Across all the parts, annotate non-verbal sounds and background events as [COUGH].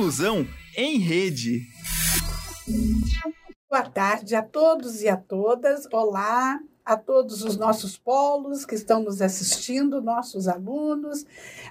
Inclusão em Rede. Boa tarde a todos e a todas. Olá a todos os nossos polos que estão nos assistindo, nossos alunos,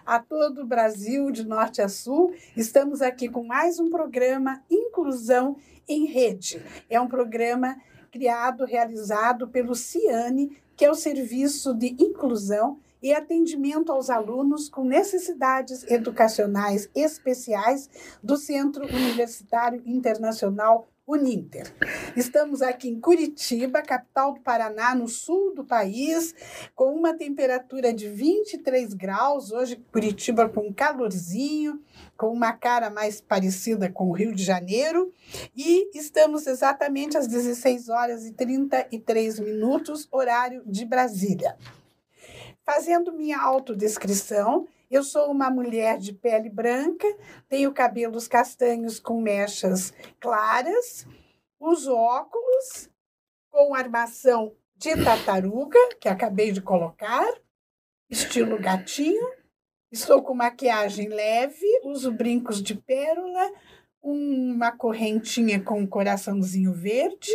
a todo o Brasil, de norte a sul. Estamos aqui com mais um programa Inclusão em Rede. É um programa criado, realizado pelo CIANE, que é o Serviço de Inclusão e atendimento aos alunos com necessidades educacionais especiais do Centro Universitário Internacional Uninter. Estamos aqui em Curitiba, capital do Paraná, no sul do país, com uma temperatura de 23 graus. Hoje, Curitiba com um calorzinho, com uma cara mais parecida com o Rio de Janeiro. E estamos exatamente às 16 horas e 33 minutos, horário de Brasília. Fazendo minha autodescrição, eu sou uma mulher de pele branca, tenho cabelos castanhos com mechas claras, uso óculos com armação de tartaruga, que acabei de colocar, estilo gatinho. Estou com maquiagem leve, uso brincos de pérola, uma correntinha com um coraçãozinho verde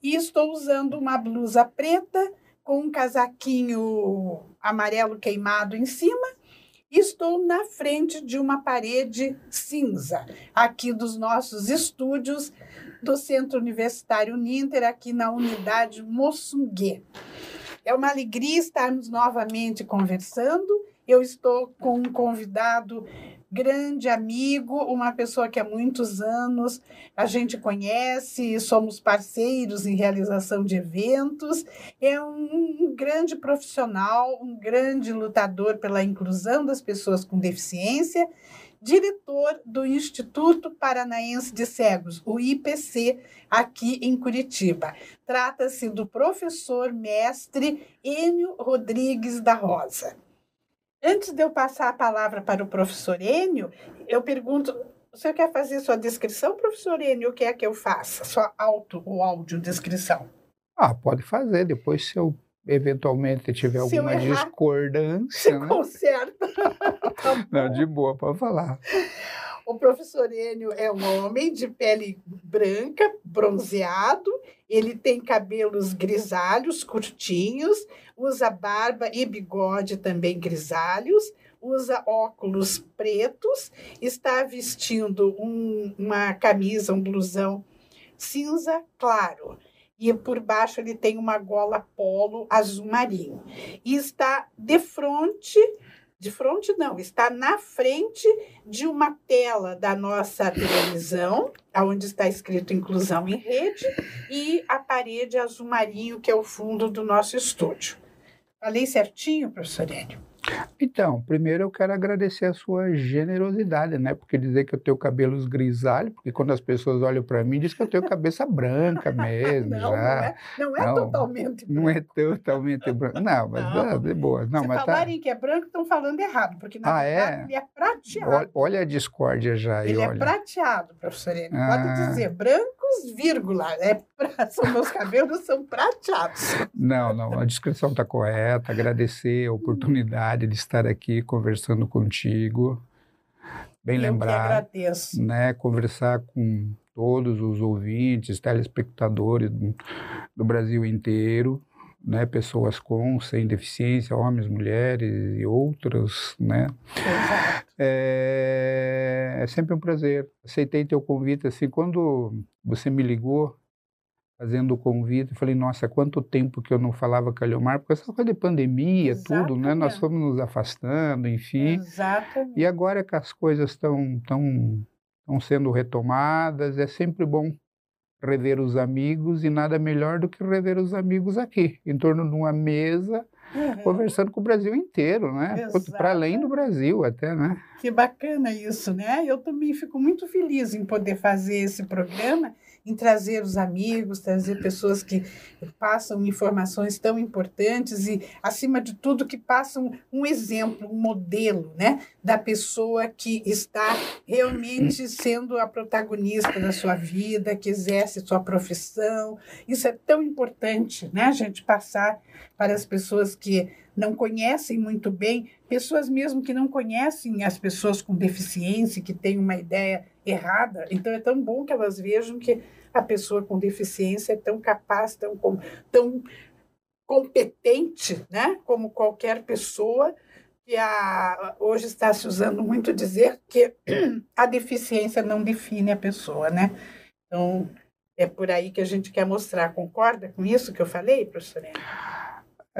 e estou usando uma blusa preta com um casaquinho amarelo queimado em cima. Estou na frente de uma parede cinza, aqui dos nossos estúdios do Centro Universitário Ninter, aqui na unidade Moçungue. É uma alegria estarmos novamente conversando. Eu estou com um convidado grande amigo, uma pessoa que há muitos anos a gente conhece, somos parceiros em realização de eventos, é um, grande profissional, um grande lutador pela inclusão das pessoas com deficiência diretor do Instituto Paranaense de Cegos, o IPC, aqui em Curitiba. Trata-se do professor mestre Enio Rodrigues da Rosa. Antes de eu passar a palavra para o professor Enio, eu pergunto: o senhor quer fazer sua descrição, professor Enio, o que é que eu faça? Sua auto ou audiodescrição? Ah, pode fazer. Depois, se eu eventualmente tiver se alguma errar, discordância. Você né? conserta. [LAUGHS] tá Não, de boa, pode falar. O professor Enio é um homem de pele branca, bronzeado, ele tem cabelos grisalhos, curtinhos, usa barba e bigode também grisalhos, usa óculos pretos, está vestindo um, uma camisa, um blusão cinza claro. E por baixo ele tem uma gola polo azul marinho. E está de frente de frente não, está na frente de uma tela da nossa televisão, onde está escrito Inclusão em Rede, e a parede azul marinho, que é o fundo do nosso estúdio. Falei certinho, professor Hélio? Então, primeiro eu quero agradecer a sua generosidade, né? Porque dizer que eu tenho cabelos grisalhos, porque quando as pessoas olham para mim, diz que eu tenho cabeça branca [LAUGHS] mesmo, não, já. Não é, não é não, totalmente branco. Não é totalmente branco. Não, mas não. É de boa. Não, Se mas falarem tá... que é branco, estão falando errado, porque na ah, é? verdade é? ele é prateado. Olha, olha a discórdia já. Ele é olha. é prateado, professor Ele. Ah. Pode dizer, brancos, vírgula. É pra... [LAUGHS] são meus cabelos são prateados. Não, não, a descrição está correta. Agradecer a oportunidade de estar aqui conversando contigo. Bem Eu lembrar, agradeço. né, conversar com todos os ouvintes, telespectadores do, do Brasil inteiro, né, pessoas com, sem deficiência, homens, mulheres e outros, né. É, é sempre um prazer. Aceitei teu convite, assim, quando você me ligou, fazendo o convite. Falei, nossa, quanto tempo que eu não falava com a Leomar, porque essa coisa de pandemia, Exatamente. tudo, né? Nós fomos nos afastando, enfim. Exatamente. E agora que as coisas estão tão, tão sendo retomadas, é sempre bom rever os amigos e nada melhor do que rever os amigos aqui, em torno de uma mesa, uhum. conversando com o Brasil inteiro, né? Para além do Brasil até, né? Que bacana isso, né? Eu também fico muito feliz em poder fazer esse programa em trazer os amigos, trazer pessoas que passam informações tão importantes e, acima de tudo, que passam um exemplo, um modelo né, da pessoa que está realmente sendo a protagonista da sua vida, que exerce sua profissão. Isso é tão importante, né, a gente passar para as pessoas que não conhecem muito bem, pessoas mesmo que não conhecem as pessoas com deficiência, que têm uma ideia errada. Então, é tão bom que elas vejam que a pessoa com deficiência é tão capaz, tão, tão competente, né? como qualquer pessoa, que a, hoje está se usando muito dizer que [CLEARS THROAT] a deficiência não define a pessoa, né? Então, é por aí que a gente quer mostrar. Concorda com isso que eu falei, professora?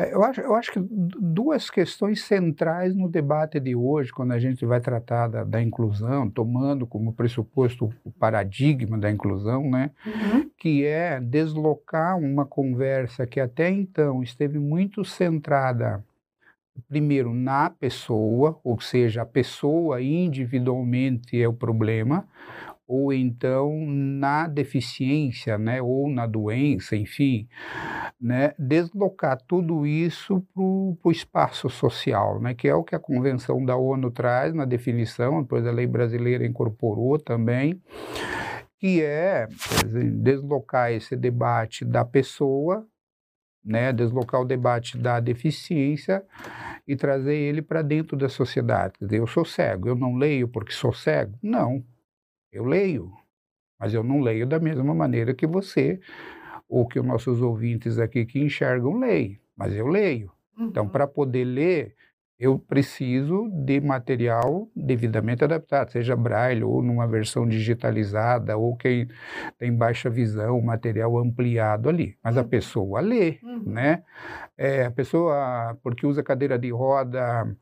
É, eu acho, eu acho que duas questões centrais no debate de hoje, quando a gente vai tratar da, da inclusão, tomando como pressuposto o paradigma da inclusão, né, uhum. que é deslocar uma conversa que até então esteve muito centrada, primeiro, na pessoa, ou seja, a pessoa individualmente é o problema, ou então na deficiência, né, ou na doença, enfim, né, deslocar tudo isso para o espaço social, né, que é o que a Convenção da ONU traz na definição, depois a lei brasileira incorporou também, que é deslocar esse debate da pessoa, né, deslocar o debate da deficiência e trazer ele para dentro da sociedade. Quer dizer, eu sou cego, eu não leio porque sou cego? Não, eu leio, mas eu não leio da mesma maneira que você ou que os nossos ouvintes aqui que enxergam leem, mas eu leio. Então, uhum. Então, para poder ler, eu preciso de material devidamente adaptado, seja braille ou numa versão digitalizada, ou quem tem baixa visão, material ampliado ali. Mas a uhum. pessoa lê, uhum. né? É, a pessoa, porque usa cadeira de roda,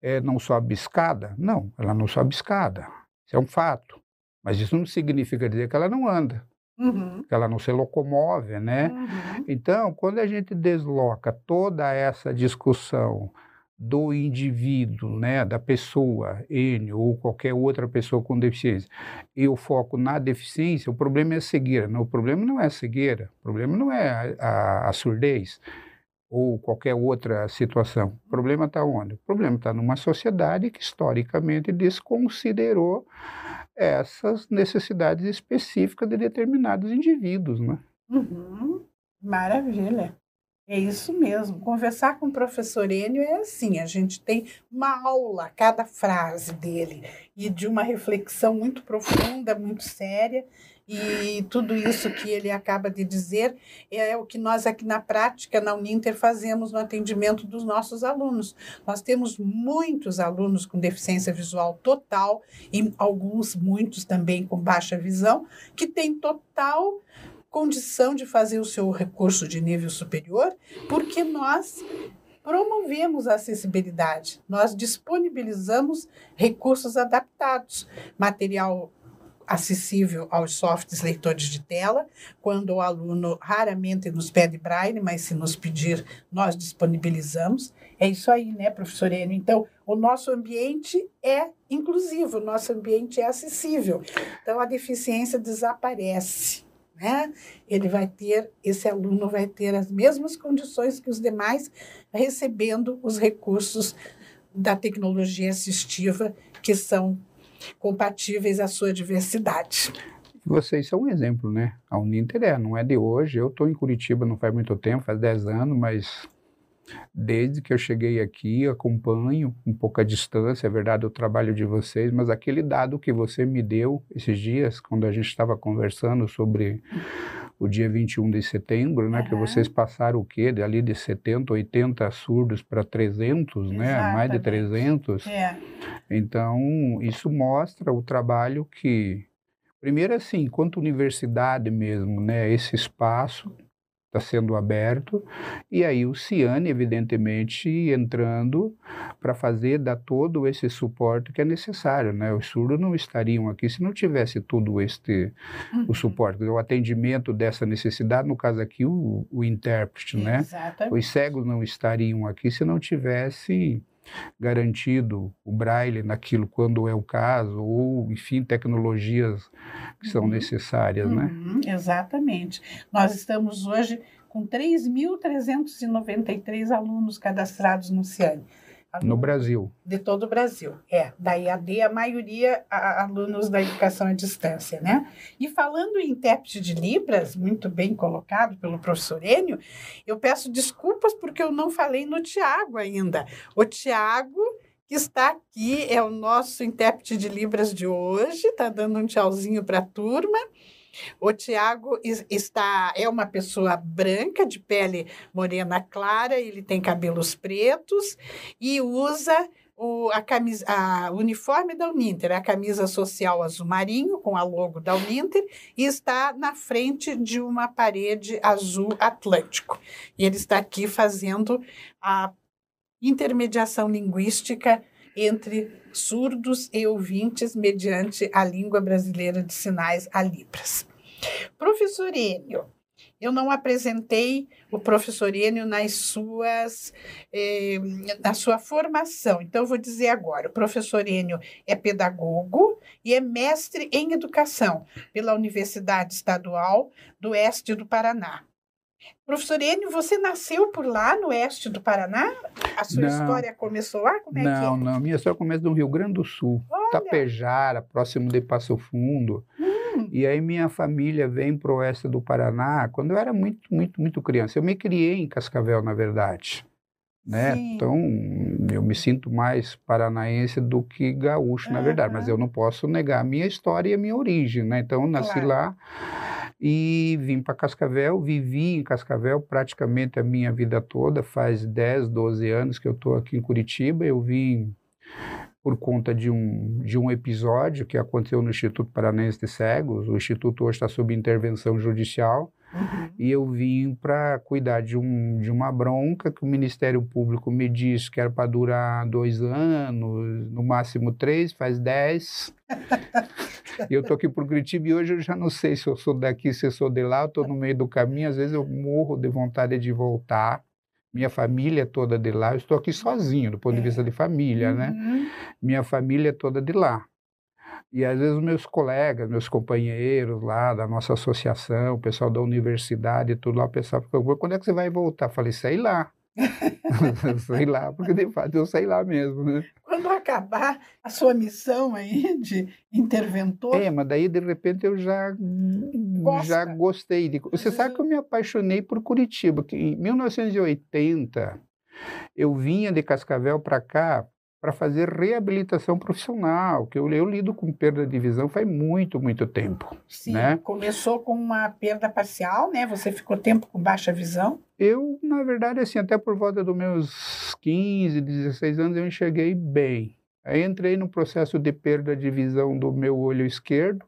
é, não sobe escada? Não, ela não sobe escada. Isso é um fato. Mas isso não significa dizer que ela não anda, uhum. que ela não se locomove, né? Uhum. Então, quando a gente desloca toda essa discussão do indivíduo, né, da pessoa N ou qualquer outra pessoa com deficiência, e o foco na deficiência, o problema é a cegueira. Não, o problema não é a cegueira, o problema não é a, a, a surdez ou qualquer outra situação. O problema está onde? O problema está numa sociedade que historicamente desconsiderou essas necessidades específicas de determinados indivíduos, né? Uhum. Maravilha. É isso mesmo. Conversar com o professor Enio é assim: a gente tem uma aula, cada frase dele, e de uma reflexão muito profunda, muito séria. E tudo isso que ele acaba de dizer é o que nós aqui na prática, na Uninter, fazemos no atendimento dos nossos alunos. Nós temos muitos alunos com deficiência visual total e alguns, muitos também com baixa visão, que têm total condição de fazer o seu recurso de nível superior, porque nós promovemos a acessibilidade, nós disponibilizamos recursos adaptados, material acessível aos softs leitores de tela, quando o aluno raramente nos pede braille, mas se nos pedir, nós disponibilizamos. É isso aí, né, professor Enio? Então, o nosso ambiente é inclusivo, o nosso ambiente é acessível. Então, a deficiência desaparece. Né? Ele vai ter, esse aluno vai ter as mesmas condições que os demais, recebendo os recursos da tecnologia assistiva que são compatíveis à sua diversidade. Vocês são um exemplo, né? A Uninter é, não é de hoje. Eu estou em Curitiba não faz muito tempo, faz 10 anos, mas desde que eu cheguei aqui, acompanho um pouco a distância, é verdade, o trabalho de vocês, mas aquele dado que você me deu esses dias, quando a gente estava conversando sobre o dia 21 de setembro, né, uhum. que vocês passaram o quê? De ali de 70, 80 surdos para 300, Exatamente. né, mais de 300. É. Então, isso mostra o trabalho que Primeiro, assim, enquanto universidade mesmo, né, esse espaço está sendo aberto, e aí o Ciane, evidentemente, entrando para fazer, dar todo esse suporte que é necessário, né? Os surdos não estariam aqui se não tivesse todo este, uhum. o suporte, o atendimento dessa necessidade, no caso aqui, o, o intérprete, né? Exatamente. Os cegos não estariam aqui se não tivesse garantido o braille naquilo quando é o caso, ou, enfim, tecnologias que são uhum. necessárias, né? uhum? Exatamente. Nós estamos hoje com 3.393 alunos cadastrados no CIANE. No Brasil. De todo o Brasil, é. Da IAD, a maioria a, alunos da educação à distância, né? E falando em intérprete de Libras, muito bem colocado pelo professor Enio, eu peço desculpas porque eu não falei no Tiago ainda. O Tiago que está aqui é o nosso intérprete de Libras de hoje, está dando um tchauzinho para a turma. O Tiago está é uma pessoa branca, de pele morena clara, ele tem cabelos pretos e usa o, a camisa, a, uniforme da Uninter, a camisa social azul marinho, com a logo da Uninter, e está na frente de uma parede azul atlântico. E ele está aqui fazendo a intermediação linguística entre surdos e ouvintes mediante a língua brasileira de sinais, a Libras. Professor Enio, eu não apresentei o professor Enio nas suas, eh, na sua formação, então eu vou dizer agora. O professor Enio é pedagogo e é mestre em educação pela Universidade Estadual do Oeste do Paraná. Professor Enio, você nasceu por lá, no oeste do Paraná? A sua não, história começou lá? Como é não, que é? não. Minha história começa no Rio Grande do Sul, Olha. Tapejara, próximo de Passo Fundo. Hum. E aí minha família vem para o oeste do Paraná quando eu era muito, muito, muito criança. Eu me criei em Cascavel, na verdade. Né? Então, eu me sinto mais paranaense do que gaúcho, uhum. na verdade, mas eu não posso negar a minha história e a minha origem, né? Então, eu nasci claro. lá e vim para Cascavel, vivi em Cascavel praticamente a minha vida toda, faz 10, 12 anos que eu estou aqui em Curitiba. Eu vim por conta de um, de um episódio que aconteceu no Instituto Paranense de Cegos. O Instituto hoje está sob intervenção judicial. Uhum. E eu vim para cuidar de, um, de uma bronca que o Ministério Público me disse que era para durar dois anos, no máximo três, faz dez. e eu estou aqui por Curitiba e hoje eu já não sei se eu sou daqui, se eu sou de lá, eu estou no meio do caminho, às vezes eu morro de vontade de voltar. Minha família é toda de lá, eu estou aqui sozinho, do ponto de vista de família, né? uhum. né? Minha família é toda de lá. E às vezes meus colegas, meus companheiros lá da nossa associação, o pessoal da universidade, tudo lá, o pessoal ficou, quando é que você vai voltar? Falei, sei lá. [LAUGHS] sei lá, porque de fato eu sei lá mesmo, né? Quando acabar a sua missão aí de interventor. É, mas daí de repente eu já, já gostei. De... Você sabe que eu me apaixonei por Curitiba, que em 1980 eu vinha de Cascavel para cá para fazer reabilitação profissional, que eu, eu lido com perda de visão faz muito, muito tempo. Sim, né? começou com uma perda parcial, né? Você ficou tempo com baixa visão? Eu, na verdade, assim, até por volta dos meus 15, 16 anos, eu enxerguei bem. Aí entrei no processo de perda de visão do meu olho esquerdo.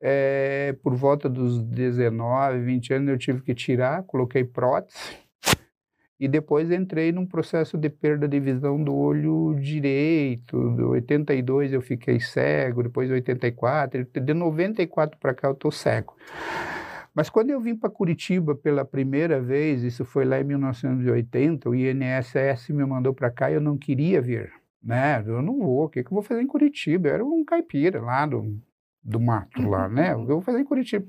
É, por volta dos 19, 20 anos eu tive que tirar, coloquei prótese e depois entrei num processo de perda de visão do olho direito. De 82 eu fiquei cego, depois 84, de 94 para cá eu estou cego. Mas quando eu vim para Curitiba pela primeira vez, isso foi lá em 1980, o INSS me mandou para cá e eu não queria vir. Né? Eu não vou, o que, que eu vou fazer em Curitiba? Eu era um caipira lá do, do mato lá, né? O que eu vou fazer em Curitiba?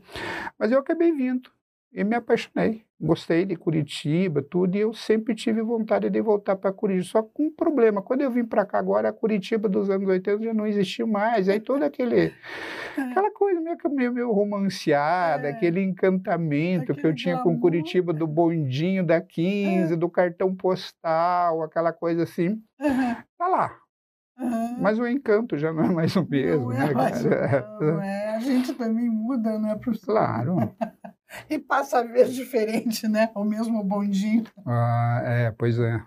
Mas eu acabei vindo e me apaixonei. Gostei de Curitiba, tudo, e eu sempre tive vontade de voltar para Curitiba. Só com um problema, quando eu vim para cá agora, a Curitiba dos anos 80 já não existiu mais. Aí todo aquele, é. aquela coisa meio, meio, meio romanceada, é. aquele encantamento aquele que eu tinha com Curitiba do bondinho da 15, é. do cartão postal, aquela coisa assim, uhum. tá lá. Uhum. Mas o encanto já não é mais o mesmo, não né, cara? Não, é. A gente também muda, né, professor? Claro. E passa a ver diferente, né? O mesmo bondinho. Ah, é, pois é.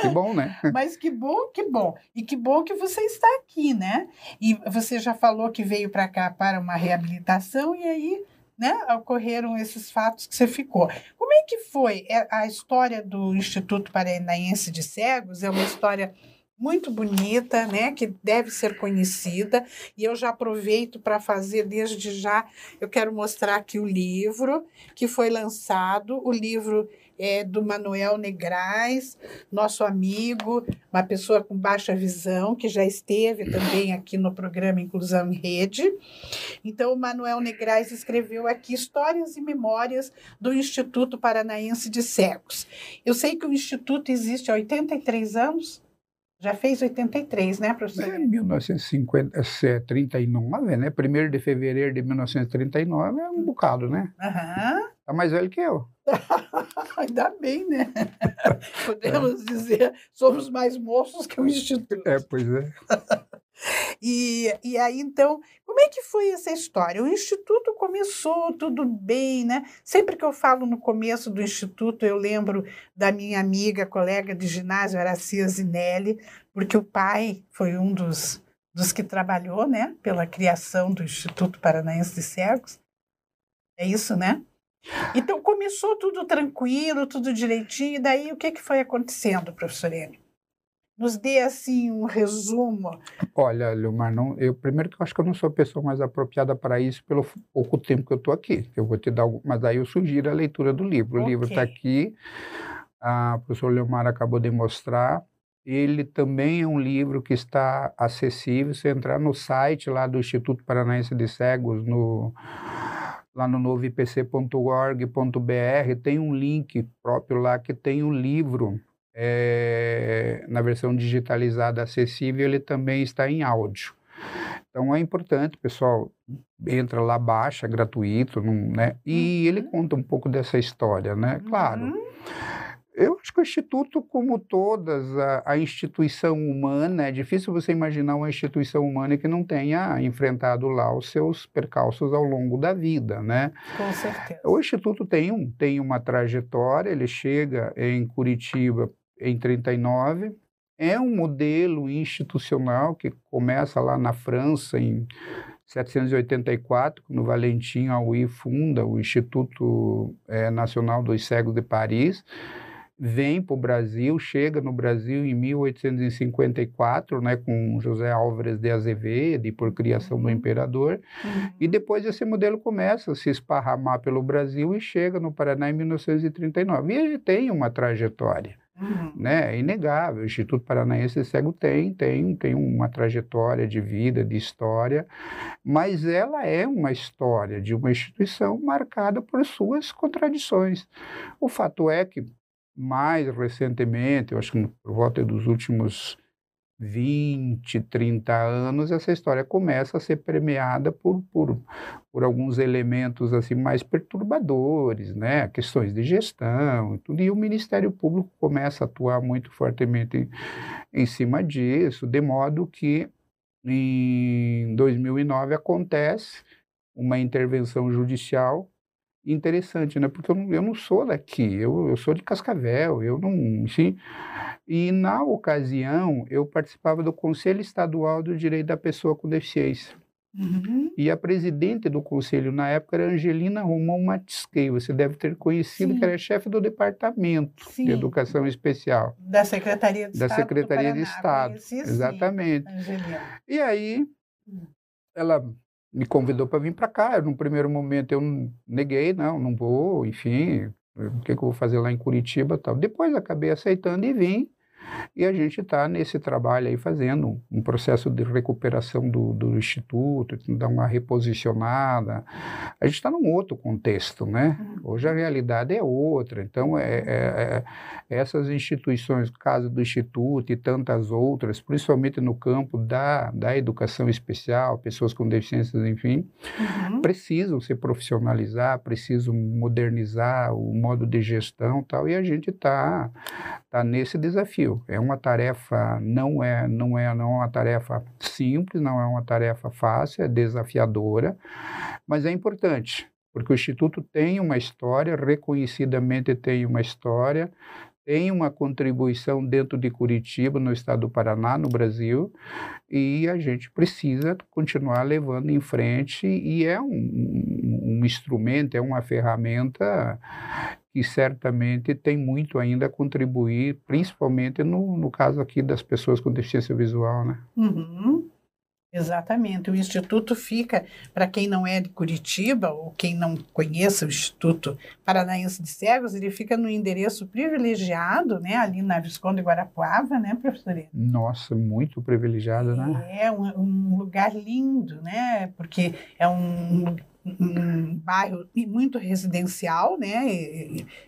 Que bom, né? [LAUGHS] Mas que bom, que bom. E que bom que você está aqui, né? E você já falou que veio para cá para uma reabilitação e aí, né, ocorreram esses fatos que você ficou. Como é que foi é, a história do Instituto Paranaense de Cegos? É uma história muito bonita, né, que deve ser conhecida, e eu já aproveito para fazer desde já, eu quero mostrar aqui o livro que foi lançado, o livro é do Manuel Negrais, nosso amigo, uma pessoa com baixa visão, que já esteve também aqui no programa Inclusão em Rede. Então, o Manuel Negrais escreveu aqui Histórias e Memórias do Instituto Paranaense de Cegos. Eu sei que o Instituto existe há 83 anos, Já fez 83, né, professor? É 1939, né? 1 de fevereiro de 1939 é um bocado, né? Aham. Tá mais velho que eu. [LAUGHS] Ainda bem, né? [LAUGHS] Podemos dizer, somos mais moços que o Instituto. É, pois é. [LAUGHS] E, e aí, então, como é que foi essa história? O Instituto começou tudo bem, né? Sempre que eu falo no começo do Instituto, eu lembro da minha amiga, colega de ginásio, Aracia Zinelli, porque o pai foi um dos, dos que trabalhou, né? Pela criação do Instituto Paranaense de Cegos. É isso, né? Então, começou tudo tranquilo, tudo direitinho, e daí o que, que foi acontecendo, professor Enio? Nos dê, assim, um resumo. Olha, Leomar, não, eu, primeiro que eu acho que eu não sou a pessoa mais apropriada para isso pelo pouco tempo que eu estou aqui. Eu vou te dar mas aí eu sugiro a leitura do livro. O livro está aqui, a, o professor Leomar acabou de mostrar. Ele também é um livro que está acessível. Se entrar no site lá do Instituto Paranaense de Cegos, no, lá no novoipc.org.br, tem um link próprio lá que tem um livro é, na versão digitalizada acessível, ele também está em áudio. Então é importante, pessoal, entra lá, baixa, gratuito, não, né? E ele conta um pouco dessa história, né? Claro. Uhum. Eu acho que o Instituto, como todas, a, a instituição humana, é difícil você imaginar uma instituição humana que não tenha enfrentado lá os seus percalços ao longo da vida, né? Com certeza. O Instituto tem, um, tem uma trajetória, ele chega em Curitiba em 39, é um modelo institucional que começa lá na França em 784, quando Valentim Aui funda o Instituto eh, Nacional dos Cegos de Paris, vem para o Brasil, chega no Brasil em 1854, né, com José Álvares de Azevedo e por criação do Uhum. imperador, Uhum. e depois esse modelo começa a se esparramar pelo Brasil e chega no Paraná em 1939. E ele tem uma trajetória, Uhum. né? É inegável. O Instituto Paranaense Cego tem, tem, tem uma trajetória de vida, de história, mas ela é uma história de uma instituição marcada por suas contradições. O fato é que, mais recentemente, eu acho que por volta dos últimos 20, 30 anos, essa história começa a ser permeada por, por, por alguns elementos assim mais perturbadores, né? Questões de gestão e tudo. E o Ministério Público começa a atuar muito fortemente em, em cima disso, de modo que em 2009 acontece uma intervenção judicial interessante, né? Porque eu não, eu não sou daqui, eu, eu sou de Cascavel, eu não, enfim. E na ocasião eu participava do Conselho Estadual do Direito da Pessoa com Deficiência. Uhum. E a presidente do conselho na época era Angelina Romão Matisquei. Você deve ter conhecido Sim. que era chefe do departamento Sim. de educação especial Da Secretaria de da Estado. do Secretaria de. Estado. Exatamente. Angelina. E aí Hum. ela me convidou para vir para cá. Num primeiro momento eu neguei, não, não vou, enfim, o que, que eu vou fazer lá em Curitiba tal. Depois acabei aceitando e vim. E a gente está nesse trabalho aí fazendo um processo de recuperação do, do instituto, dar uma reposicionada. A gente está num outro contexto, né? Uhum. Hoje a realidade é outra. Então, é, é- é- essas instituições, caso do Instituto e tantas outras, principalmente no campo da, da educação especial, pessoas com deficiências, enfim, Uhum. precisam se profissionalizar, precisam modernizar o modo de gestão e tal, e a gente está tá nesse desafio. É uma tarefa, não é, não é, não é uma tarefa simples, não é uma tarefa fácil, é desafiadora, mas é importante, porque o Instituto tem uma história, reconhecidamente tem uma história, tem uma contribuição dentro de Curitiba, no estado do Paraná, no Brasil, e a gente precisa continuar levando em frente, e é um, um instrumento, é uma ferramenta que certamente tem muito ainda a contribuir, principalmente no, no caso aqui das pessoas com deficiência visual, né? Uhum. Exatamente. O Instituto fica, para quem não é de Curitiba, ou quem não conheça o Instituto Paranaense de Cegos, ele fica no endereço privilegiado, né, ali na Visconde Guarapuava, né, professora? Nossa, muito privilegiada, né? É um, um lugar lindo, né? Porque é um, um bairro muito residencial, né?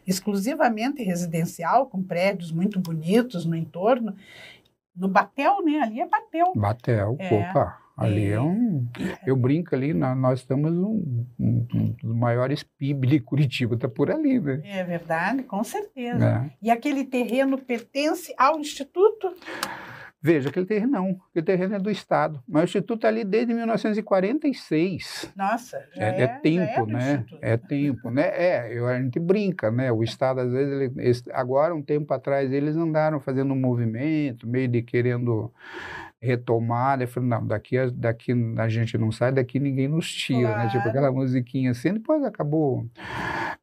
Exclusivamente residencial, com prédios muito bonitos no entorno. no Batel, né? Ali é Batel. Batel, É. opa, ali é, um. Eu brinco ali, nó- nós estamos um, um- um dos maiores PIB de Curitiba, está por ali, né? É verdade, com certeza. É. E aquele terreno pertence ao Instituto? Veja, aquele terreno não, aquele terreno é do Estado, mas o Instituto está ali desde 1946. Nossa, já É, é, é já tempo, do né? É tempo, né? É, eu- a gente brinca, né? O Estado, às vezes, ele- agora, um tempo atrás, eles andaram fazendo um movimento, meio de querendo retomar, né? Eu falei, não, daqui a, daqui a gente não sai, daqui ninguém nos tira, né? Tipo Claro. aquela musiquinha assim, depois acabou.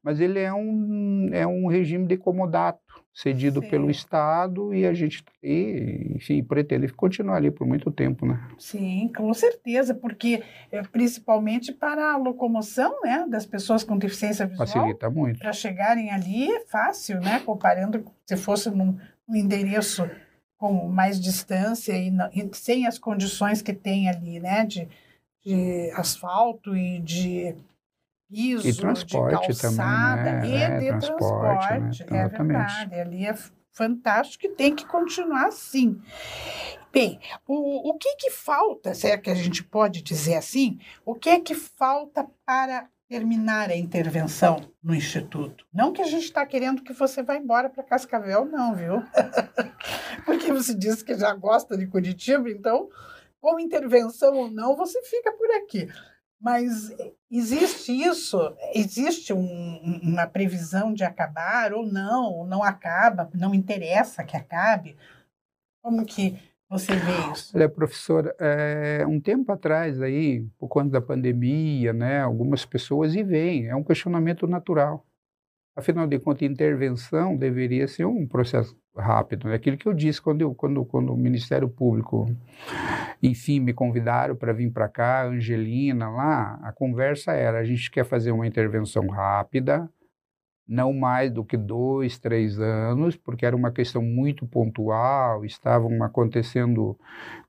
Mas ele é um, é um regime de comodato, cedido Sim. pelo Estado, e a gente, e, enfim, pretende continuar ali por muito tempo, né? Sim, com certeza, porque é, principalmente para a locomoção né, das pessoas com deficiência visual, Facilita muito. para chegarem ali é fácil, né? Comparando com se fosse num, num endereço com mais distância e, não- e sem as condições que tem ali, né? De, de asfalto e de piso, E transporte de também, calçada né? e É, de transporte, né? transporte. É Exatamente. verdade. Ali é fantástico e tem que continuar assim. Bem, o, o que que falta, se é que a gente pode dizer assim, o que é que falta para terminar a intervenção no Instituto? Não que a gente está querendo que você vá embora para Cascavel, não, viu? [LAUGHS] Porque você disse que já gosta de Curitiba, então, com intervenção ou não, você fica por aqui. Mas existe isso? Existe um- uma previsão de acabar ou não? Ou não acaba? Não interessa que acabe? Como que você vê isso? Olha, professora, é, um tempo atrás aí, por conta da pandemia, né, algumas pessoas e vêm, é um questionamento natural. Afinal de contas, intervenção deveria ser um processo rápido. É aquilo que eu disse quando, eu, quando, quando o Ministério Público, enfim, me convidaram para vir para cá, Angelina lá, a conversa era, a gente quer fazer uma intervenção rápida, não mais do que dois, três anos, porque era uma questão muito pontual, estavam acontecendo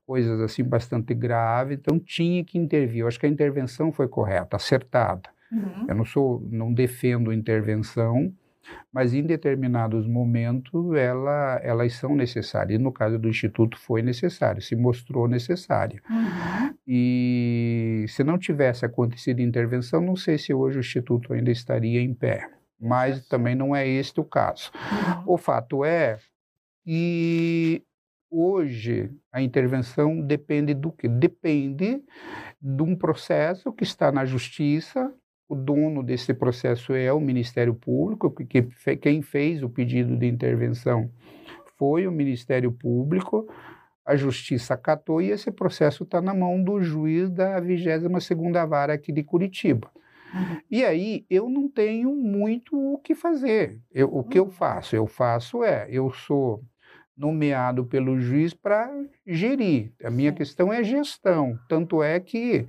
coisas assim bastante graves, então tinha que intervir. Eu acho que a intervenção foi correta, acertada. Uhum. Eu não sou, não defendo intervenção, mas em determinados momentos ela, elas são necessárias. E no caso do Instituto foi necessário, se mostrou necessária. Uhum. E se não tivesse acontecido intervenção, não sei se hoje o Instituto ainda estaria em pé. Mas também não é este o caso. Uhum. O fato é que hoje a intervenção depende do quê? Depende de um processo que está na justiça. O dono desse processo é o Ministério Público, que, que quem fez o pedido de intervenção foi o Ministério Público. A justiça acatou e esse processo está na mão do juiz da 22ª Vara aqui de Curitiba. Uhum. E aí eu não tenho muito o que fazer. Eu- o que eu Uhum. faço? Eu faço é, eu sou nomeado pelo juiz para gerir. A minha Sim. questão é gestão. Tanto é que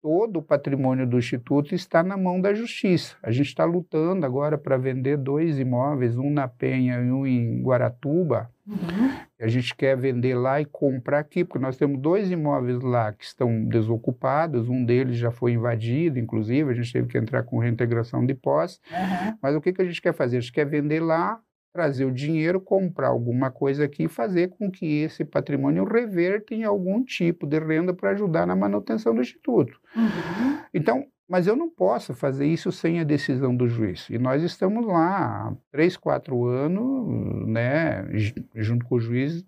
todo o patrimônio do Instituto está na mão da Justiça. A gente está lutando agora para vender dois imóveis, um na Penha e um em Guaratuba. Uhum. A gente quer vender lá e comprar aqui, porque nós temos dois imóveis lá que estão desocupados, um deles já foi invadido, inclusive, a gente teve que entrar com reintegração de posse. Uhum. Mas o que, que a gente quer fazer? A gente quer vender lá, trazer o dinheiro, comprar alguma coisa aqui e fazer com que esse patrimônio reverta em algum tipo de renda para ajudar na manutenção do Instituto. Uhum. Então, mas eu não posso fazer isso sem a decisão do juiz. E nós estamos lá há três, quatro anos, né, junto com o juiz,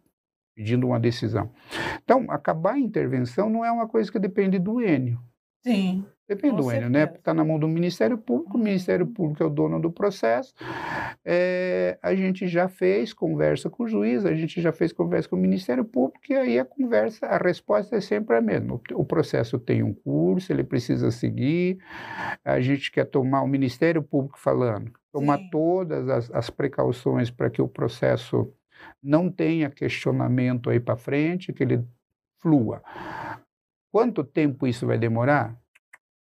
pedindo uma decisão. Então, acabar a intervenção não é uma coisa que depende do Enio. Sim. Depende Com do Enio, né? certeza. Está na mão do Ministério Público, o Ministério Público é o dono do processo. É, a gente já fez conversa com o juiz, a gente já fez conversa com o Ministério Público, e aí a conversa, a resposta é sempre a mesma. O, o processo tem um curso, ele precisa seguir, a gente quer tomar, o Ministério Público falando, tomar Sim. todas as, as precauções para que o processo não tenha questionamento aí para frente, que ele flua. Quanto tempo isso vai demorar?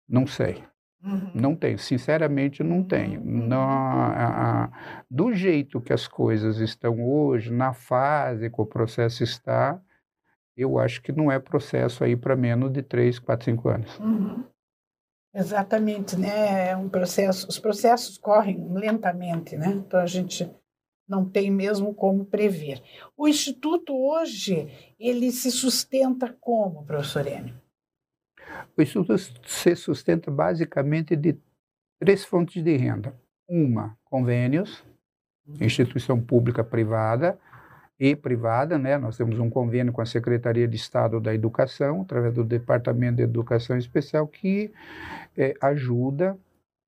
Não sei. Uhum. Não tenho, sinceramente não tenho. Uhum. Não, a- a- do jeito que as coisas estão hoje, na fase que o processo está, eu acho que não é processo aí para menos de 3, 4, 5 anos. Uhum. Exatamente, né? É um processo, os processos correm lentamente, né? Então a gente não tem mesmo como prever. O Instituto hoje, ele se sustenta como, professor Enio? O Instituto se sustenta basicamente de três fontes de renda. Uma, convênios, instituição pública privada e privada, né? Nós temos um convênio com a Secretaria de Estado da Educação, através do Departamento de Educação Especial, que é, ajuda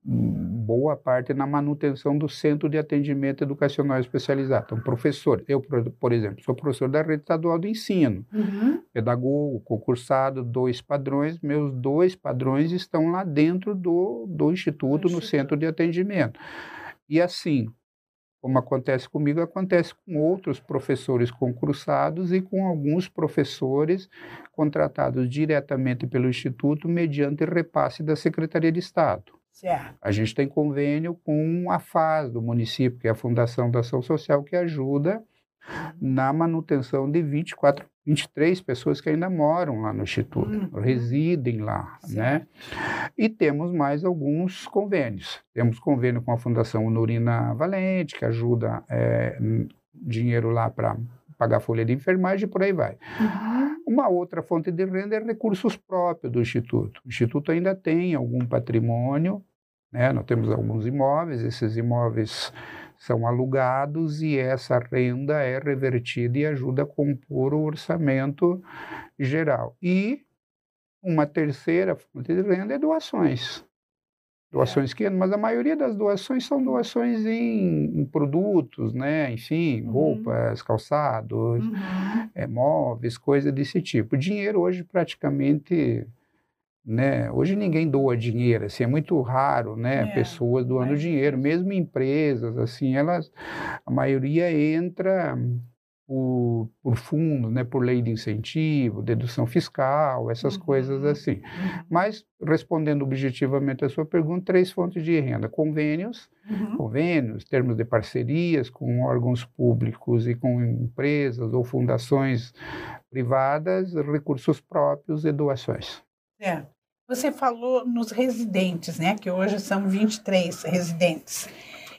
boa parte na manutenção do centro de atendimento educacional especializado. Então, professor, eu, por exemplo, sou professor da rede estadual de ensino, uhum. pedagogo, concursado, dois padrões, meus dois padrões estão lá dentro do, do instituto, no centro de atendimento. E assim, como acontece comigo, acontece com outros professores concursados e com alguns professores contratados diretamente pelo Instituto mediante repasse da Secretaria de Estado. Certo. A gente tem convênio com a FAS do município, que é a Fundação da Ação Social, que ajuda na manutenção de 24, 23 pessoas que ainda moram lá no Instituto, uhum. residem lá, Sim. né? E temos mais alguns convênios. Temos convênio com a Fundação Honorina Valente, que ajuda é, dinheiro lá para pagar folha de enfermagem e por aí vai. Uhum. Uma outra fonte de renda é recursos próprios do Instituto. O Instituto ainda tem algum patrimônio, né? nós temos alguns imóveis, esses imóveis são alugados e essa renda é revertida e ajuda a compor o orçamento geral. E uma terceira fonte de renda é doações doações que mas a maioria das doações são doações em, em produtos, né? Enfim, uhum. roupas, calçados, uhum. É, móveis, coisa desse tipo. Dinheiro hoje praticamente, né? Hoje ninguém doa dinheiro, assim, é muito raro, né? É, Pessoas doando dinheiro, mesmo empresas, assim, elas, a maioria entra por, por fundo, né, por lei de incentivo, dedução fiscal, essas uhum. coisas assim. Uhum. Mas, respondendo objetivamente a sua pergunta, três fontes de renda: convênios, uhum. convênios, termos de parcerias com órgãos públicos e com empresas ou fundações privadas, recursos próprios e doações. É. Você falou nos residentes, né, que hoje são 23 residentes.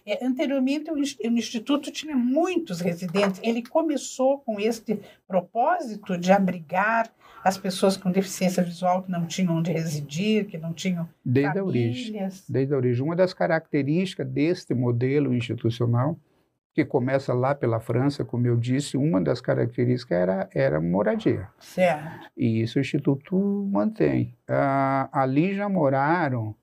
É, anteriormente, o, Instituto tinha muitos residentes. Ele começou com este propósito de abrigar as pessoas com deficiência visual que não tinham onde residir, que não tinham desde famílias. A origem, desde a origem. Uma das características deste modelo institucional, que começa lá pela França, como eu disse, uma das características era, era moradia. Certo. E isso o Instituto mantém. Ah, ali já moraram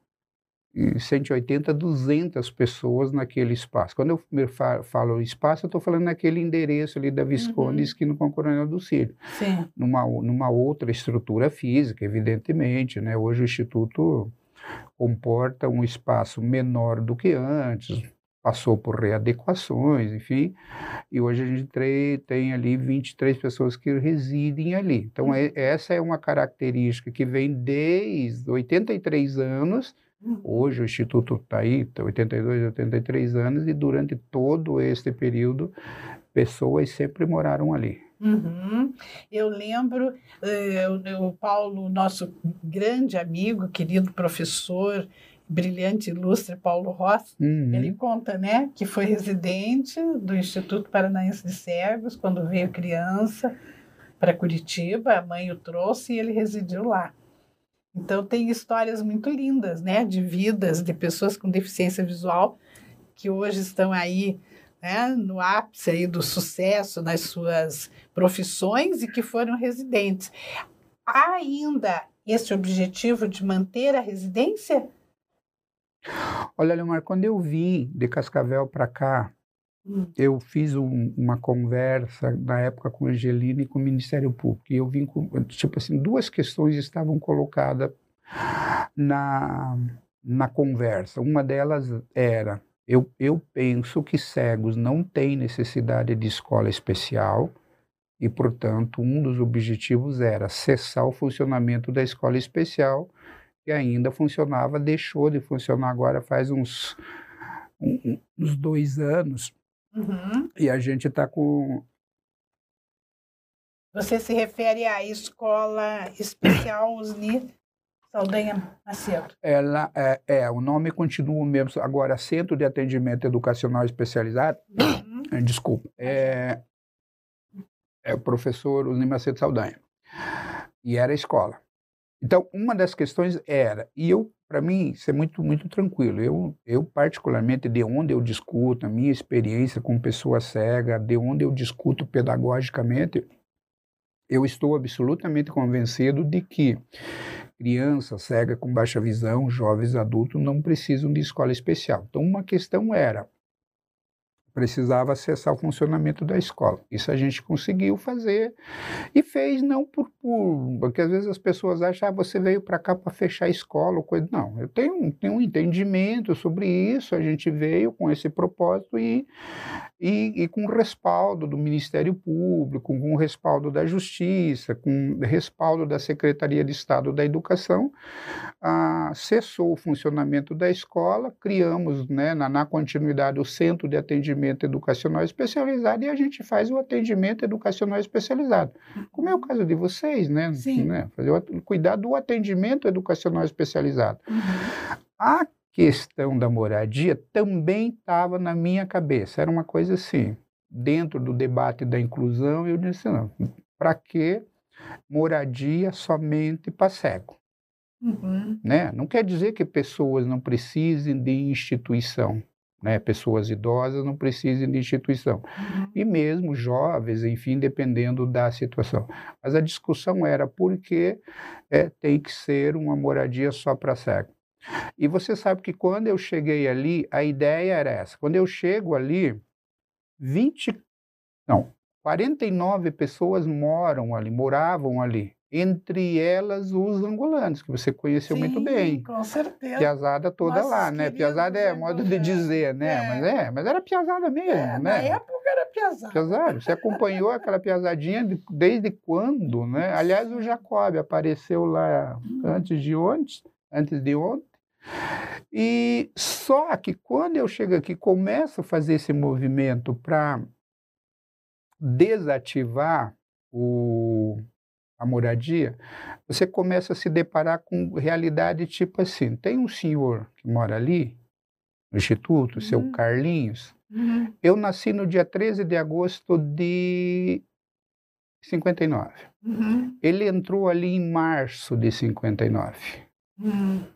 180, 200 pessoas naquele espaço. Quando eu falo espaço, eu estou falando naquele endereço ali da Visconde, uhum. esquina com a Coronel do Círio. Sim. Numa, numa outra estrutura física, evidentemente. Né? Hoje o Instituto comporta um espaço menor do que antes, passou por readequações, enfim, e hoje a gente tem ali 23 pessoas que residem ali. Então, uhum. é, essa é uma característica que vem desde 83 anos Hoje o Instituto está aí, tá 82, 83 anos, e durante todo este período, pessoas sempre moraram ali. Uhum. Eu lembro eh, o Paulo, nosso grande amigo, querido professor, brilhante, ilustre Paulo Rossi, uhum. ele conta, né, que foi residente do Instituto Paranaense de Cegos quando veio criança para Curitiba, a mãe o trouxe e ele residiu lá. Então tem histórias muito lindas, né, de vidas de pessoas com deficiência visual que hoje estão aí né, no ápice aí do sucesso nas suas profissões e que foram residentes. Há ainda esse objetivo de manter a residência? Olha, Leomar, quando eu vim de Cascavel para cá, hum. eu fiz um, uma conversa na época com a Angelina e com o Ministério Público. E eu vim com, tipo assim, duas questões estavam colocadas na, na conversa. Uma delas era: eu, eu penso que cegos não têm necessidade de escola especial e, portanto, um dos objetivos era cessar o funcionamento da escola especial, que ainda funcionava, deixou de funcionar agora faz uns, uns dois anos. Uhum. E a gente está com. Você se refere à escola especial USNI Saldanha Macedo. Ela é, é, o nome continua o mesmo. Agora, Centro de Atendimento Educacional Especializado. Uhum. Desculpa. É, é o professor Osni Macedo Saldanha. E era a escola. Então, uma das questões era, e eu, para mim, isso é muito, muito tranquilo. Eu, eu, particularmente, de onde eu discuto, a minha experiência com pessoa cega, de onde eu discuto pedagogicamente, eu estou absolutamente convencido de que criança cega com baixa visão, jovens adultos não precisam de escola especial. Então, uma questão era precisava acessar o funcionamento da escola. Isso a gente conseguiu fazer e fez não por, por porque às vezes as pessoas acham ah, você veio para cá para fechar a escola ou coisa. Não, eu tenho, tenho um entendimento sobre isso. A gente veio com esse propósito e, e, e com respaldo do Ministério Público, com respaldo da Justiça, com respaldo da Secretaria de Estado da Educação, ah, cessou o funcionamento da escola, criamos né, na, na continuidade o Centro de Atendimento atendimento educacional especializado e a gente faz o atendimento educacional especializado. Como é o caso de vocês, né? Sim. né? Fazer o, cuidar do atendimento educacional especializado. Uhum. A questão da moradia também estava na minha cabeça. Era uma coisa assim, dentro do debate da inclusão, eu disse, não, para que moradia somente para cego? Uhum. Né? Não quer dizer que pessoas não precisem de instituição né? Pessoas idosas não precisam de instituição. Uhum. E mesmo jovens, enfim, dependendo da situação. Mas a discussão era por que é, tem que ser uma moradia só para cego. E você sabe que quando eu cheguei ali, a ideia era essa. Quando eu chego ali, 20, não, 49 pessoas moram ali, moravam ali entre elas os angolanos, que você conheceu Sim, muito bem. com certeza. Piazada toda lá, né? Piazada é modo de dizer, né? É. Mas é, mas era piazada mesmo, É, né? Na época era piazada. Piazada. Você acompanhou aquela piazadinha de, desde quando, né? Aliás, o Jacob apareceu lá Hum. antes de ontem, antes de ontem. E só que quando eu chego aqui, começo a fazer esse movimento para desativar o, a moradia, você começa a se deparar com realidade tipo assim: tem um senhor que mora ali, no Instituto, seu Uhum. Carlinhos. Uhum. Eu nasci no dia 13 de agosto de 59. Uhum. Ele entrou ali em março de 59. Uhum.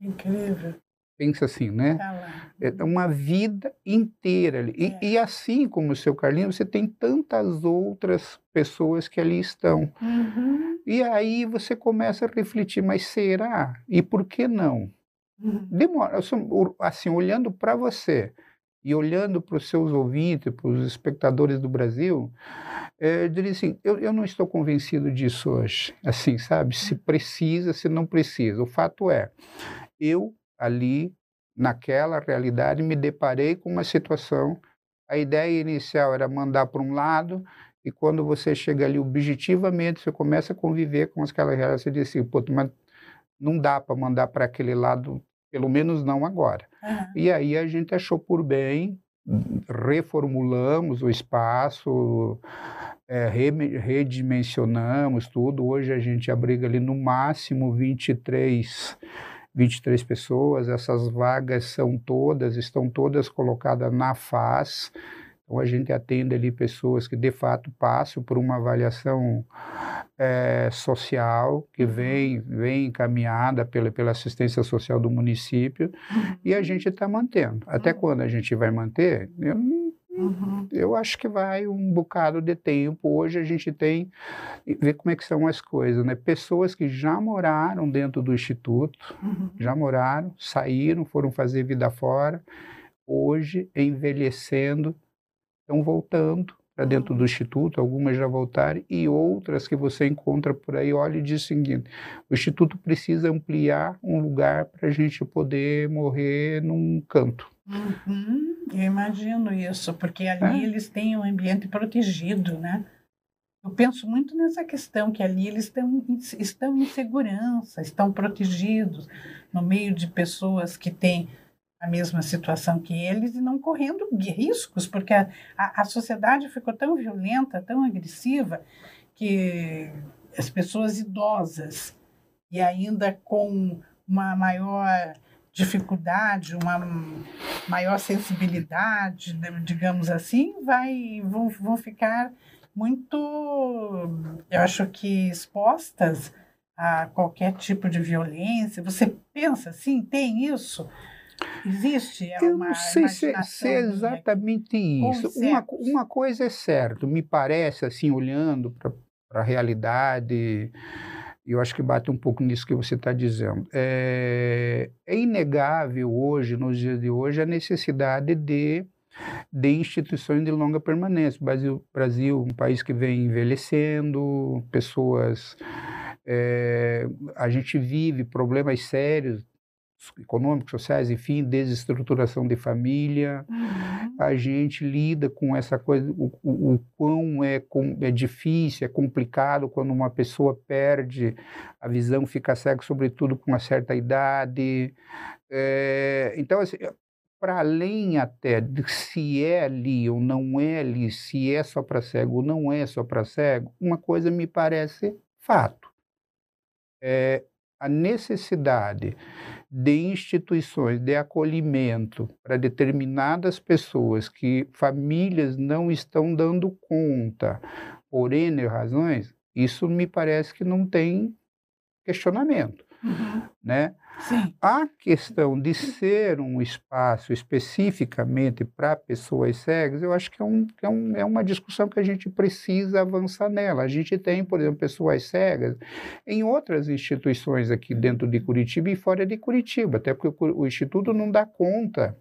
Incrível. Pensa assim, né? Tá. É uma vida inteira ali. E, É. e assim como o seu Carlinhos, você tem tantas outras pessoas que ali estão. Uhum. E aí você começa a refletir, mas será? E por que não? Uhum. Demora, assim, olhando para você e olhando para os seus ouvintes, para os espectadores do Brasil, é, eu diria assim, eu, eu não estou convencido disso hoje, assim, sabe? Se precisa, se não precisa. O fato é, eu ali, naquela realidade, me deparei com uma situação, a ideia inicial era mandar para um lado, e quando você chega ali objetivamente, você começa a conviver com aquela realidade, você diz assim, pô, mas não dá para mandar para aquele lado, pelo menos não agora. Uhum. E aí a gente achou por bem, reformulamos o espaço, é, re- redimensionamos tudo. Hoje a gente abriga ali no máximo 23, 23 pessoas. Essas vagas são todas, estão todas colocadas na FAS. Então a gente atende ali pessoas que de fato passam por uma avaliação eh, social que vem, vem encaminhada pela, pela assistência social do município e a gente está mantendo. Até Uhum. quando a gente vai manter? Eu, não- Uhum. eu acho que vai um bocado de tempo. Hoje a gente tem ver como é que são as coisas, né? Pessoas que já moraram dentro do instituto, Uhum. já moraram, saíram, foram fazer vida fora, hoje envelhecendo, estão voltando para dentro do instituto, algumas já voltaram e outras que você encontra por aí, olha e diz o seguinte, o instituto precisa ampliar um lugar para a gente poder morrer num canto. Uhum. Eu imagino isso, porque ali É. eles têm um ambiente protegido, né? Eu penso muito nessa questão, que ali eles estão, em- estão em segurança, estão protegidos, no meio de pessoas que têm a mesma situação que eles e não correndo riscos, porque a, a, a sociedade ficou tão violenta, tão agressiva, que as pessoas idosas e ainda com uma maior dificuldade, uma maior sensibilidade, digamos assim, vai, vão, vão ficar muito, eu acho que expostas a qualquer tipo de violência. Você pensa assim, tem isso? Existe? É eu não sei se, se, é exatamente isso. Uma, uma coisa é certa, me parece, assim, olhando para a realidade, eu acho que bate um pouco nisso que você está dizendo. É, é inegável hoje, nos dias de hoje, a necessidade de de instituições de longa permanência. Brasil, Brasil um país que vem envelhecendo, pessoas. É, a gente vive problemas sérios econômicos, sociais, enfim, desestruturação de família. Uhum. A gente lida com essa coisa, o, o, o quão é, com, é difícil, é complicado quando uma pessoa perde a visão, fica cego, sobretudo com uma certa idade. É, então, assim, para além até de se é ali ou não é ali, se é só para cego ou não é só para cego, uma coisa me parece fato. É a necessidade de instituições de acolhimento para determinadas pessoas que famílias não estão dando conta por N razões, isso me parece que não tem questionamento, uhum. né? Sim. A questão de ser um espaço especificamente para pessoas cegas, eu acho que é, um, é, um, é, uma discussão que a gente precisa avançar nela. A gente tem, por exemplo, pessoas cegas em outras instituições aqui dentro de Curitiba e fora de Curitiba, até porque o, o Instituto não dá conta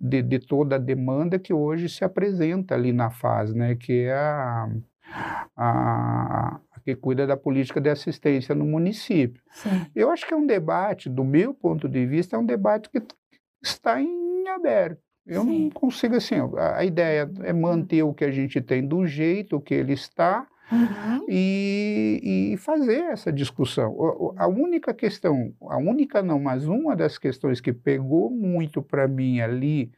de, de, toda a demanda que hoje se apresenta ali na fase, né, que é a, a, que cuida da política de assistência no município. Sim. Eu acho que é um debate, do meu ponto de vista, é um debate que está em aberto. Eu Sim. não consigo, assim, a, ideia é manter o que a gente tem do jeito que ele está uhum. e, e, fazer essa discussão. A única questão, a única não, mas uma das questões que pegou muito para mim ali,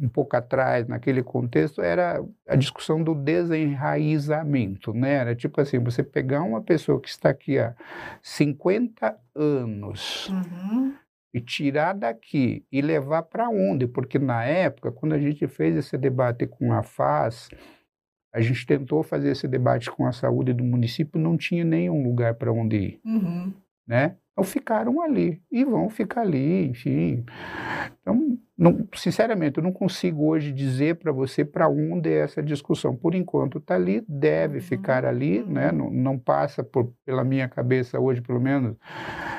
um pouco atrás, naquele contexto, era a discussão do desenraizamento, né? Era tipo assim, você pegar uma pessoa que está aqui há 50 anos uhum. e tirar daqui e levar para onde? Porque na época, quando a gente fez esse debate com a FAS, a gente tentou fazer esse debate com a saúde do município, não tinha nenhum lugar para onde ir, uhum. né? Então ficaram ali e vão ficar ali, enfim. Então, não, sinceramente, eu não consigo hoje dizer para você para onde é essa discussão. Por enquanto está ali, deve uhum. ficar ali, né? Uhum. não, não passa por, pela minha cabeça hoje, pelo menos,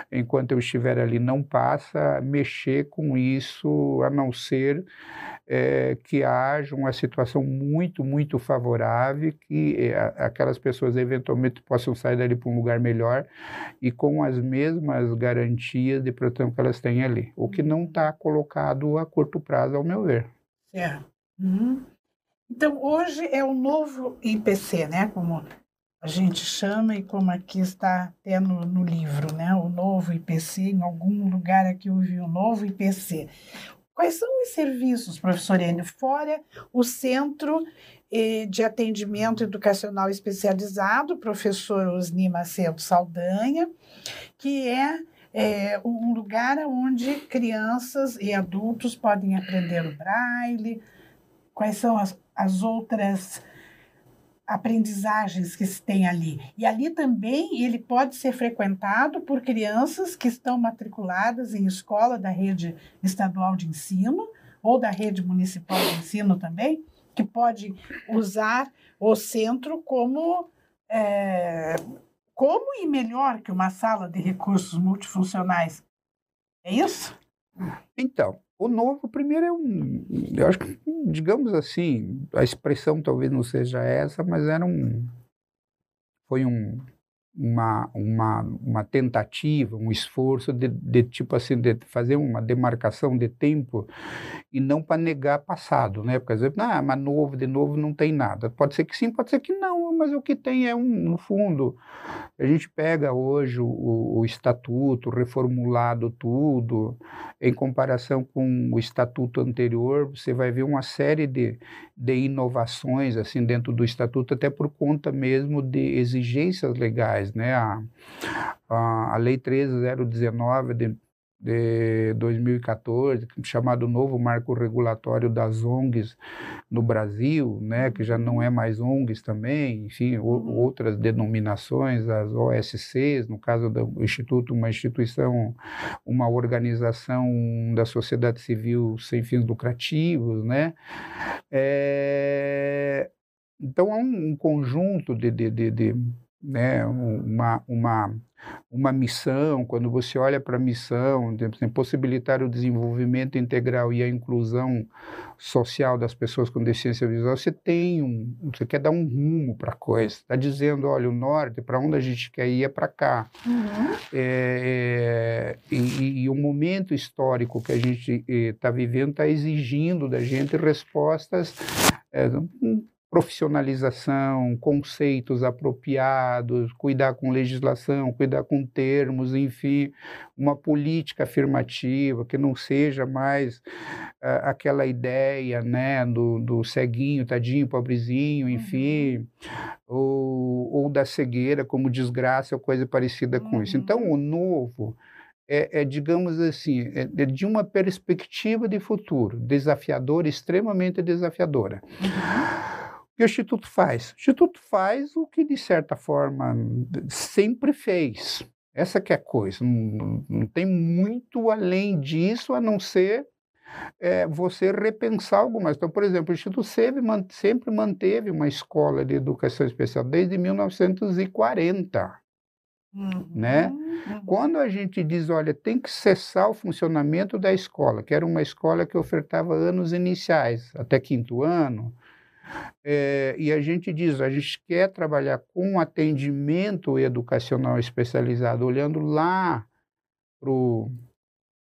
enquanto eu estiver ali, não passa mexer com isso, a não ser é, que haja uma situação muito, muito favorável, que é, aquelas pessoas eventualmente possam sair dali para um lugar melhor e com as mesmas garantias de proteção que elas têm ali, o que não está colocado a curto prazo, ao meu ver. Certo. Uhum. Então, hoje é o novo IPC, né? Como a gente chama e como aqui está até no, no, livro, né? O novo IPC, em algum lugar aqui eu vi o novo IPC. Quais são os serviços, professor Enio, fora o Centro eh, de Atendimento Educacional Especializado, professor Osni Macedo Saldanha, que é, é um lugar onde crianças e adultos podem aprender o braille, quais são as, as outras aprendizagens que se tem ali. E ali também ele pode ser frequentado por crianças que estão matriculadas em escola da rede estadual de ensino ou da rede municipal de ensino também, que pode usar o centro como é, como e melhor que uma sala de recursos multifuncionais. É isso? Então, o novo, primeiro, é um. Eu acho que, digamos assim, a expressão talvez não seja essa, mas era um. Foi um, uma, uma, uma tentativa, um esforço de, de, tipo assim, de fazer uma demarcação de tempo e não para negar passado, né? Porque às vezes, ah, mas novo, de novo não tem nada. Pode ser que sim, pode ser que não, mas o que tem é um, no fundo, a gente pega hoje o, o estatuto reformulado tudo, em comparação com o estatuto anterior, você vai ver uma série de, de inovações assim dentro do estatuto, até por conta mesmo de exigências legais, né? A, a, a Lei 13019 de de 2014, chamado novo marco regulatório das ONGs no Brasil, né, que já não é mais ONGs também, enfim, uhum. outras denominações, as OSCs, no caso do Instituto, uma instituição, uma organização da sociedade civil sem fins lucrativos, né, é, então há um, um conjunto de, de, de, de né, uma, uma uma missão, quando você olha para a missão, possibilitar o desenvolvimento integral e a inclusão social das pessoas com deficiência visual, você tem um, você quer dar um rumo para a coisa, está dizendo, olha, o norte, para onde a gente quer ir é para cá. Uhum. É, é, e, e, o momento histórico que a gente está eh, vivendo está exigindo da gente respostas é, profissionalização, conceitos apropriados, cuidar com legislação, cuidar com termos, enfim, uma política afirmativa que não seja mais uh, aquela ideia, né, do, do ceguinho, tadinho, pobrezinho, enfim, uhum. ou, ou da cegueira como desgraça ou coisa parecida com uhum. isso. Então, o novo é, é, digamos assim, é, é, de uma perspectiva de futuro desafiadora, extremamente desafiadora. Uhum que o Instituto faz? O Instituto faz o que, de certa forma, sempre fez. Essa que é a coisa. Não, não tem muito além disso, a não ser é, você repensar algumas. Então, por exemplo, o Instituto sempre, sempre manteve uma escola de educação especial desde 1940. Uhum, né? Uhum. Quando a gente diz, olha, tem que cessar o funcionamento da escola, que era uma escola que ofertava anos iniciais, até quinto ano, é, e a gente diz, a gente quer trabalhar com atendimento educacional especializado, olhando lá para o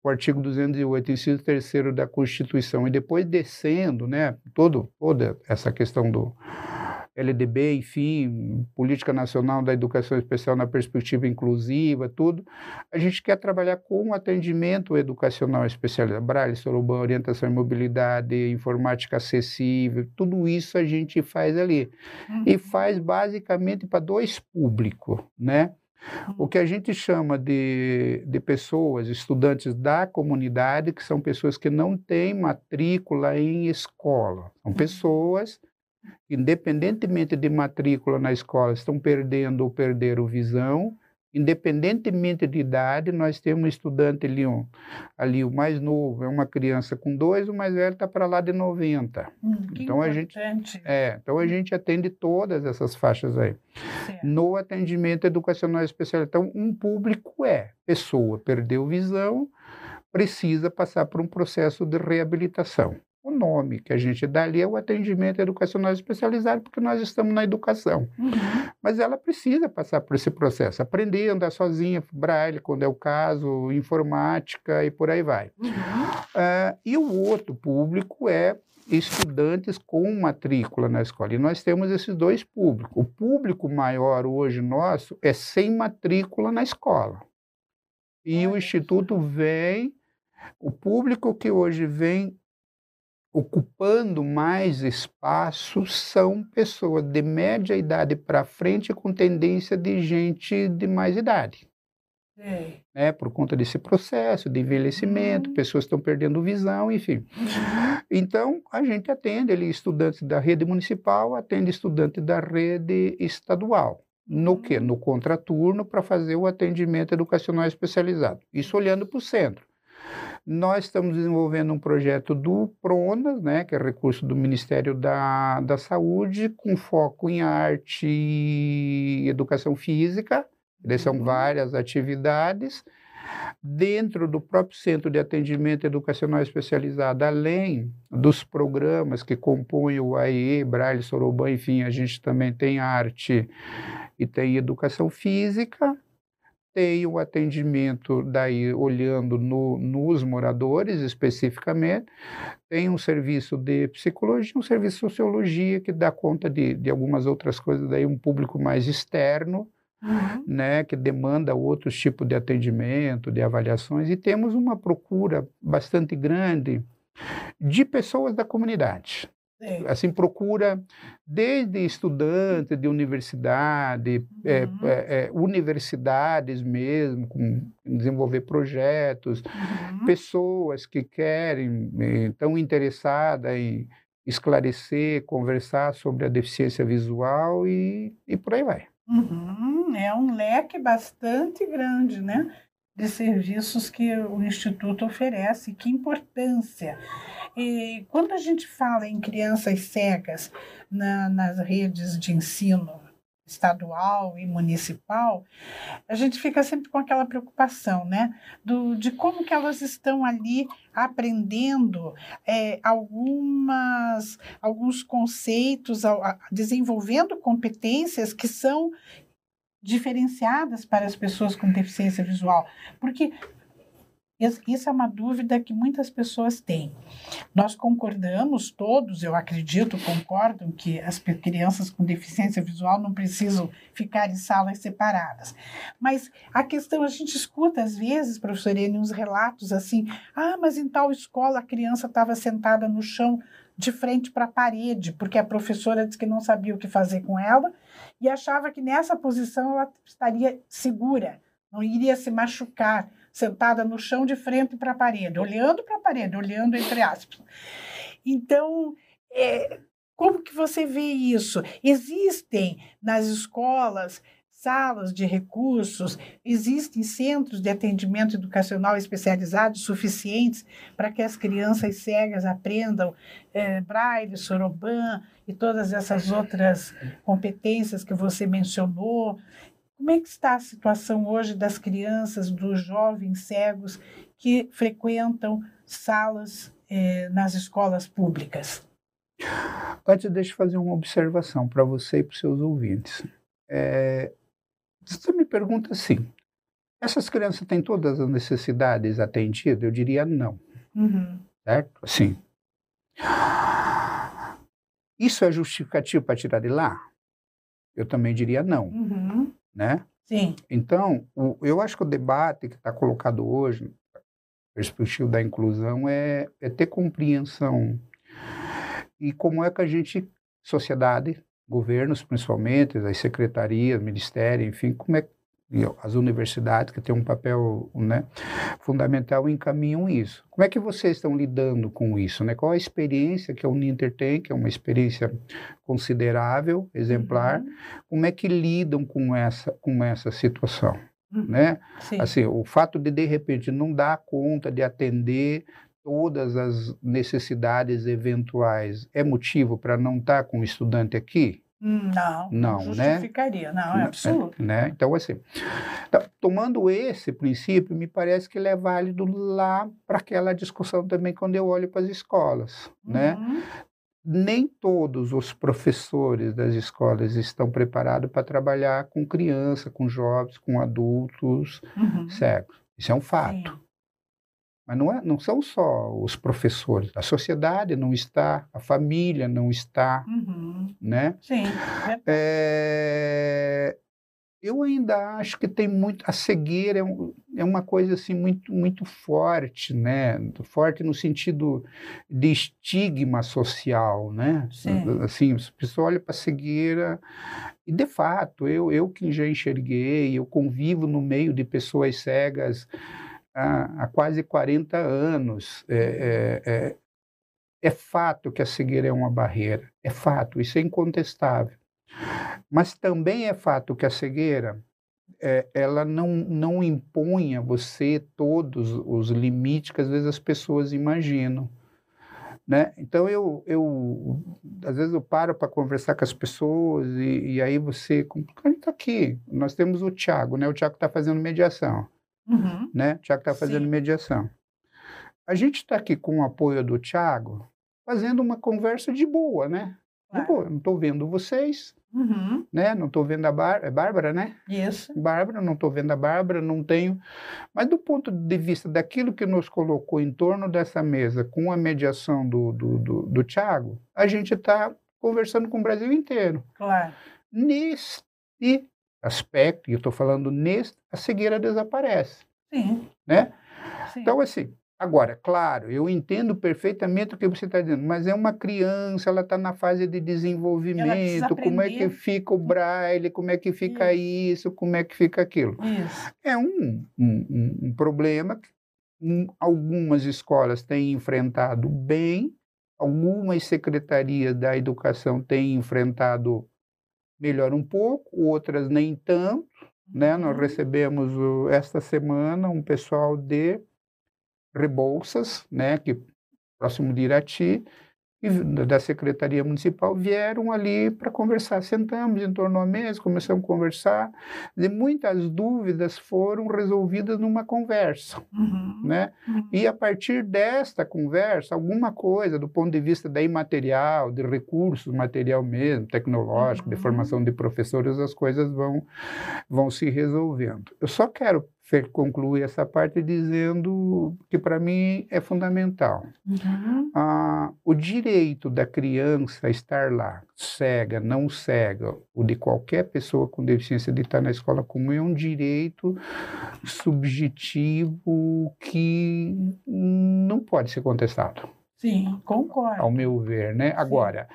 artigo 208, inciso 3 da Constituição, e depois descendo, né, todo, toda essa questão do, LDB, enfim, Política Nacional da Educação Especial na Perspectiva Inclusiva, tudo. A gente quer trabalhar com atendimento educacional especializado, Braille, Soroban, orientação e mobilidade, informática acessível, tudo isso a gente faz ali. Uhum. E faz basicamente para dois públicos, né? O que a gente chama de, de pessoas, estudantes da comunidade, que são pessoas que não têm matrícula em escola. São uhum. pessoas independentemente de matrícula na escola, estão perdendo ou perderam visão, independentemente de idade, nós temos um estudante ali, um, ali o mais novo é uma criança com dois, o mais velho está para lá de 90. Hum, então a gente é, então a gente atende todas essas faixas aí. Certo. No atendimento educacional especial, então um público é pessoa perdeu visão, precisa passar por um processo de reabilitação. O nome que a gente dá ali é o atendimento educacional especializado, porque nós estamos na educação. Uhum. Mas ela precisa passar por esse processo, aprender a andar sozinha, braille, quando é o caso, informática e por aí vai. Uhum. Uh, e o outro público é estudantes com matrícula na escola. E nós temos esses dois públicos. O público maior hoje nosso é sem matrícula na escola. E o Instituto vem, o público que hoje vem ocupando mais espaço são pessoas de média idade para frente com tendência de gente de mais idade. É. Né, por conta desse processo de envelhecimento, uhum. pessoas estão perdendo visão, enfim. Uhum. Então, a gente atende ali estudantes da rede municipal, atende estudantes da rede estadual. No que? Uhum. No contraturno, para fazer o atendimento educacional especializado. Isso olhando para o centro. Nós estamos desenvolvendo um projeto do PRONAS, né, que é recurso do Ministério da, da Saúde, com foco em arte e educação física. São uhum. várias atividades. Dentro do próprio Centro de Atendimento Educacional Especializado, além dos programas que compõem o AE, Braille, Soroban, enfim, a gente também tem arte e tem educação física tem o atendimento daí olhando no, nos moradores especificamente, tem um serviço de psicologia, um serviço de sociologia que dá conta de, de algumas outras coisas, daí um público mais externo, uhum. né, que demanda outros tipos de atendimento, de avaliações, e temos uma procura bastante grande de pessoas da comunidade. Sim. Assim, procura desde estudantes de universidade, é, uhum. é, é, universidades mesmo, com desenvolver projetos, uhum. pessoas que querem, estão interessadas em esclarecer, conversar sobre a deficiência visual e, e por aí vai. Uhum. É um leque bastante grande, né? De serviços que o Instituto oferece. Que importância! E quando a gente fala em crianças cegas na, nas redes de ensino estadual e municipal, a gente fica sempre com aquela preocupação, né, do, de como que elas estão ali aprendendo é, algumas, alguns conceitos, desenvolvendo competências que são diferenciadas para as pessoas com deficiência visual, porque isso é uma dúvida que muitas pessoas têm. Nós concordamos todos, eu acredito, concordam que as crianças com deficiência visual não precisam ficar em salas separadas. Mas a questão, a gente escuta às vezes, professor Ene, uns relatos assim: ah, mas em tal escola a criança estava sentada no chão de frente para a parede, porque a professora disse que não sabia o que fazer com ela e achava que nessa posição ela estaria segura, não iria se machucar sentada no chão de frente para a parede, olhando para a parede, olhando entre aspas. Então, é, como que você vê isso? Existem nas escolas salas de recursos, existem centros de atendimento educacional especializados suficientes para que as crianças cegas aprendam é, braille, soroban e todas essas outras competências que você mencionou. Como é que está a situação hoje das crianças, dos jovens cegos que frequentam salas eh, nas escolas públicas? Antes, deixa eu fazer uma observação para você e para os seus ouvintes. É, você me pergunta assim, essas crianças têm todas as necessidades atendidas? Eu diria não. Uhum. Certo? Assim. Isso é justificativo para tirar de lá? Eu também diria não. Uhum né? Sim. Então, o, eu acho que o debate que está colocado hoje, perspectiva da inclusão, é, é ter compreensão e como é que a gente, sociedade, governos principalmente, as secretarias, ministério, enfim, como é as universidades, que têm um papel né, fundamental, encaminham isso. Como é que vocês estão lidando com isso? Né? Qual a experiência que a Uninter tem, que é uma experiência considerável, exemplar? Uhum. Como é que lidam com essa, com essa situação? Uhum. Né? Assim, o fato de, de repente, não dar conta de atender todas as necessidades eventuais é motivo para não estar tá com o estudante aqui? Não, não, não né? justificaria, né? não, é absurdo. Né? Então, assim, tá, tomando esse princípio, me parece que ele é válido lá para aquela discussão também quando eu olho para as escolas, né? uhum. né? Nem todos os professores das escolas estão preparados para trabalhar com criança, com jovens, com adultos uhum. cegos. Isso é um fato. Sim. Mas não, é, não são só os professores, a sociedade não está, a família não está, uhum. né? Sim. É, eu ainda acho que tem muito, a cegueira é, um, é uma coisa assim muito, muito forte, né? Forte no sentido de estigma social, né? Sim. Assim, as pessoas olham para a cegueira e, de fato, eu, eu que já enxerguei, eu convivo no meio de pessoas cegas, há, há quase 40 anos. É, é, é, é fato que a cegueira é uma barreira, é fato, isso é incontestável. Mas também é fato que a cegueira é, ela não, não impõe a você todos os limites que às vezes as pessoas imaginam. Né? Então eu, eu às vezes eu paro para conversar com as pessoas e, e aí você, a gente está aqui, nós temos o Tiago, né? O Tiago está fazendo mediação. Uhum. Né? O Tiago está fazendo Sim. mediação. A gente está aqui com o apoio do Tiago, fazendo uma conversa de boa, né? De boa. Não estou vendo vocês, Uhum. né? Não estou vendo a Bár- é Bárbara, né? Isso. Bárbara, não estou vendo a Bárbara, não tenho. Mas do ponto de vista daquilo que nos colocou em torno dessa mesa, com a mediação do, do, do, do Tiago, a gente está conversando com o Brasil inteiro. Claro. Neste aspecto, e eu estou falando neste, a cegueira desaparece, Sim. né? Sim. Então, assim, agora, claro, eu entendo perfeitamente o que você está dizendo, mas é uma criança, ela está na fase de desenvolvimento, como é que fica o braille, como é que fica isso, como é que fica aquilo. Isso. É um, um, um- um problema que hum, algumas escolas têm enfrentado bem, algumas secretarias da educação têm enfrentado melhor um pouco, outras nem tanto. Né? Nós Uhum. recebemos o- esta semana um pessoal de Rebouças, né? que próximo de Irati, e da Secretaria Municipal vieram ali para conversar. Sentamos em torno da mesa, começamos a conversar, e muitas dúvidas foram resolvidas numa conversa, Uhum. né? Uhum. E a partir desta conversa, alguma coisa do ponto de vista da imaterial, de recursos, material mesmo, tecnológico, de Uhum. formação de professores, as coisas vão, vão se resolvendo. Eu só quero fe- concluir essa parte dizendo que para mim é fundamental. Uhum. Ah, o direito da criança estar lá, cega, não cega, ou de qualquer pessoa com deficiência de estar na escola comum, é um direito subjetivo que não pode ser contestado, Sim, concordo. ao meu ver, né? Agora,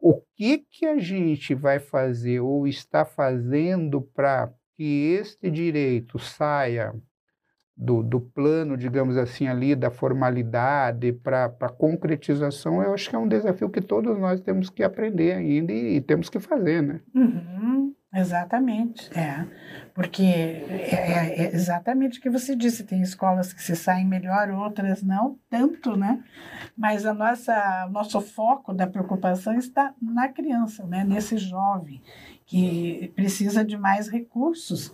o que que a gente vai fazer ou está fazendo para que este direito saia do, do plano, digamos assim, ali da formalidade para a concretização, eu acho que é um desafio que todos nós temos que aprender ainda e, e temos que fazer, né? Uhum, exatamente, é. Porque é, é- é exatamente o que você disse, tem escolas que se saem melhor, outras não tanto, né? Mas a nossa, nosso foco da preocupação está na criança, né? Nesse jovem que precisa de mais recursos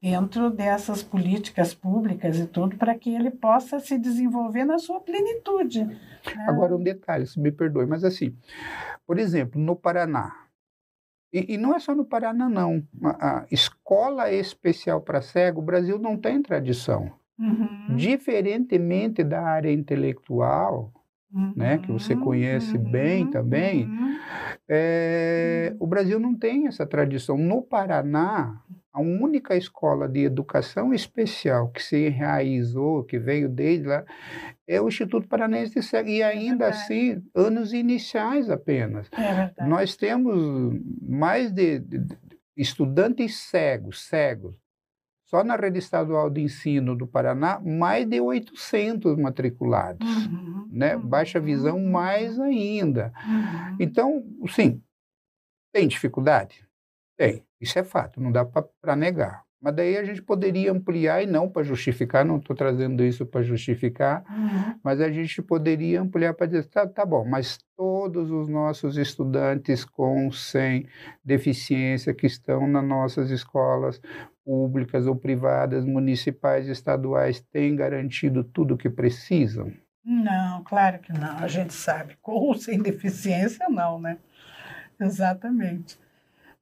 dentro dessas políticas públicas e tudo para que ele possa se desenvolver na sua plenitude. né? Agora, um detalhe, se me perdoe, mas assim, por exemplo, no Paraná, e, e não é só no Paraná, não, a, a escola especial para cego, o Brasil não tem tradição. Uhum, Diferentemente da área intelectual, né, que você uhum, conhece bem uhum, também, uhum. É, o Brasil não tem essa tradição. No Paraná, a única escola de educação especial que se enraizou, que veio desde lá, é o Instituto Paranaense de Cego. E ainda verdade. assim, anos iniciais apenas. É. Nós temos mais de, de- de estudantes cegos, cegos. Só na rede estadual de ensino do Paraná, mais de 800 matriculados. Uhum, Né? uhum, Baixa visão, uhum, mais ainda. uhum. Então, sim, tem dificuldade? Tem, isso é fato, não dá para negar. Mas daí a gente poderia ampliar, e não para justificar, não estou trazendo isso para justificar, Uhum. mas a gente poderia ampliar para dizer, tá, tá bom, mas todos os nossos estudantes com, sem deficiência que estão nas nossas escolas públicas ou privadas, municipais, estaduais, têm garantido tudo o que precisam? Não, claro que não, a gente sabe. [LAUGHS] Com ou sem deficiência, não, né? Exatamente.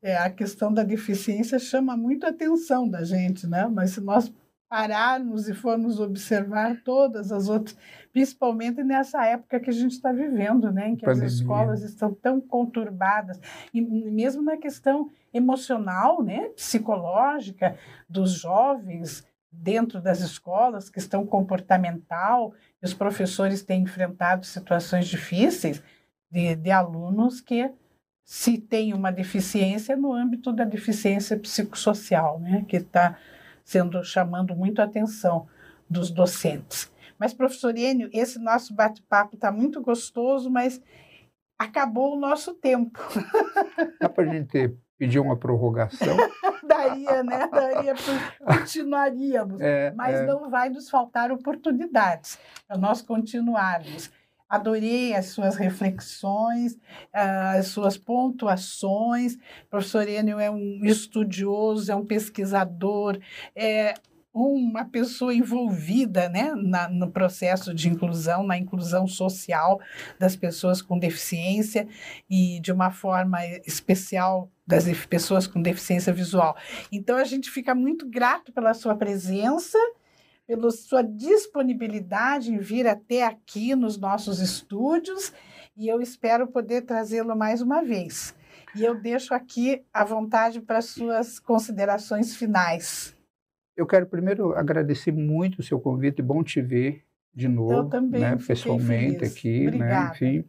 É, a questão da deficiência chama muito a atenção da gente, né? Mas se nós pararmos e formos observar todas as outras, principalmente nessa época que a gente está vivendo, né? Em que Pandemia. as escolas estão tão conturbadas, e mesmo na questão emocional, né? Psicológica dos jovens dentro das escolas, questão comportamental, os professores têm enfrentado situações difíceis de, de alunos que se tem uma deficiência no âmbito da deficiência psicossocial, né, que está sendo chamando muito a atenção dos docentes. Mas, professor Enio, esse nosso bate-papo está muito gostoso, mas acabou o nosso tempo. [LAUGHS] Dá para a gente pedir uma prorrogação? [LAUGHS] Daria, né? Daria, continuaríamos. É, mas é. não vai nos faltar oportunidades para nós continuarmos. Adorei as suas reflexões, as suas pontuações. O professor Enio é um estudioso, é um pesquisador, é uma pessoa envolvida né, na, no processo de inclusão, na inclusão social das pessoas com deficiência e de uma forma especial das pessoas com deficiência visual. Então a gente fica muito grato pela sua presença, pela sua disponibilidade em vir até aqui nos nossos estúdios e eu espero poder trazê-lo mais uma vez. E eu deixo aqui à vontade para suas considerações finais. Eu quero primeiro agradecer muito o seu convite, bom te ver de novo, eu também né, pessoalmente feliz. aqui, né, enfim.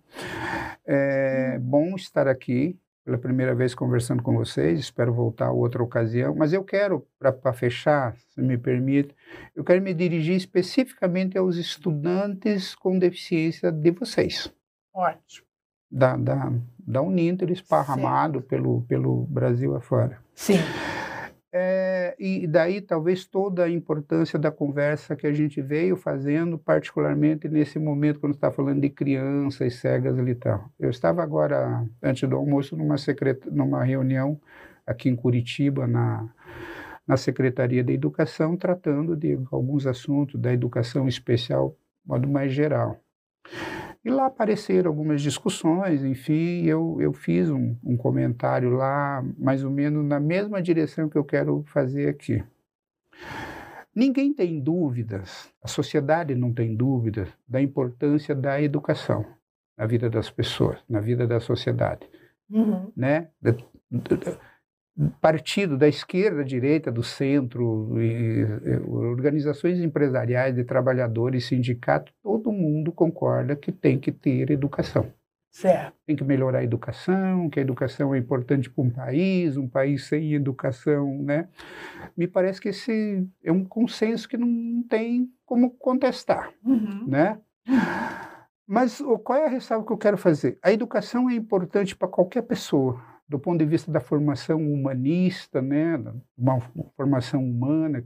É bom estar aqui pela primeira vez conversando com vocês, espero voltar outra ocasião, mas eu quero, para fechar, se me permite, eu quero me dirigir especificamente aos estudantes com deficiência de vocês. Ótimo. Da, da, da Uninter, esparramado pelo, pelo Brasil afora. Sim. É, e daí talvez toda a importância da conversa que a gente veio fazendo, particularmente nesse momento quando está falando de crianças cegas e tal. Eu estava agora, antes do almoço, numa, secret... numa reunião aqui em Curitiba, na, na Secretaria da Educação, tratando de alguns assuntos da educação especial, de modo mais geral. E lá apareceram algumas discussões, enfim, eu, eu fiz um, um comentário lá, mais ou menos na mesma direção que eu quero fazer aqui. Ninguém tem dúvidas, a sociedade não tem dúvidas da importância da educação na vida das pessoas, na vida da sociedade. Uhum. Né? Partido da esquerda, direita, do centro, e, e, organizações empresariais de trabalhadores, sindicatos, todo mundo concorda que tem que ter educação. Certo. Tem que melhorar a educação, que a educação é importante para um país, um país sem educação, né? Me parece que esse é um consenso que não tem como contestar, uhum. né? Mas qual é a ressalva que eu quero fazer? A educação é importante para qualquer pessoa do ponto de vista da formação humanista, né, uma formação humana,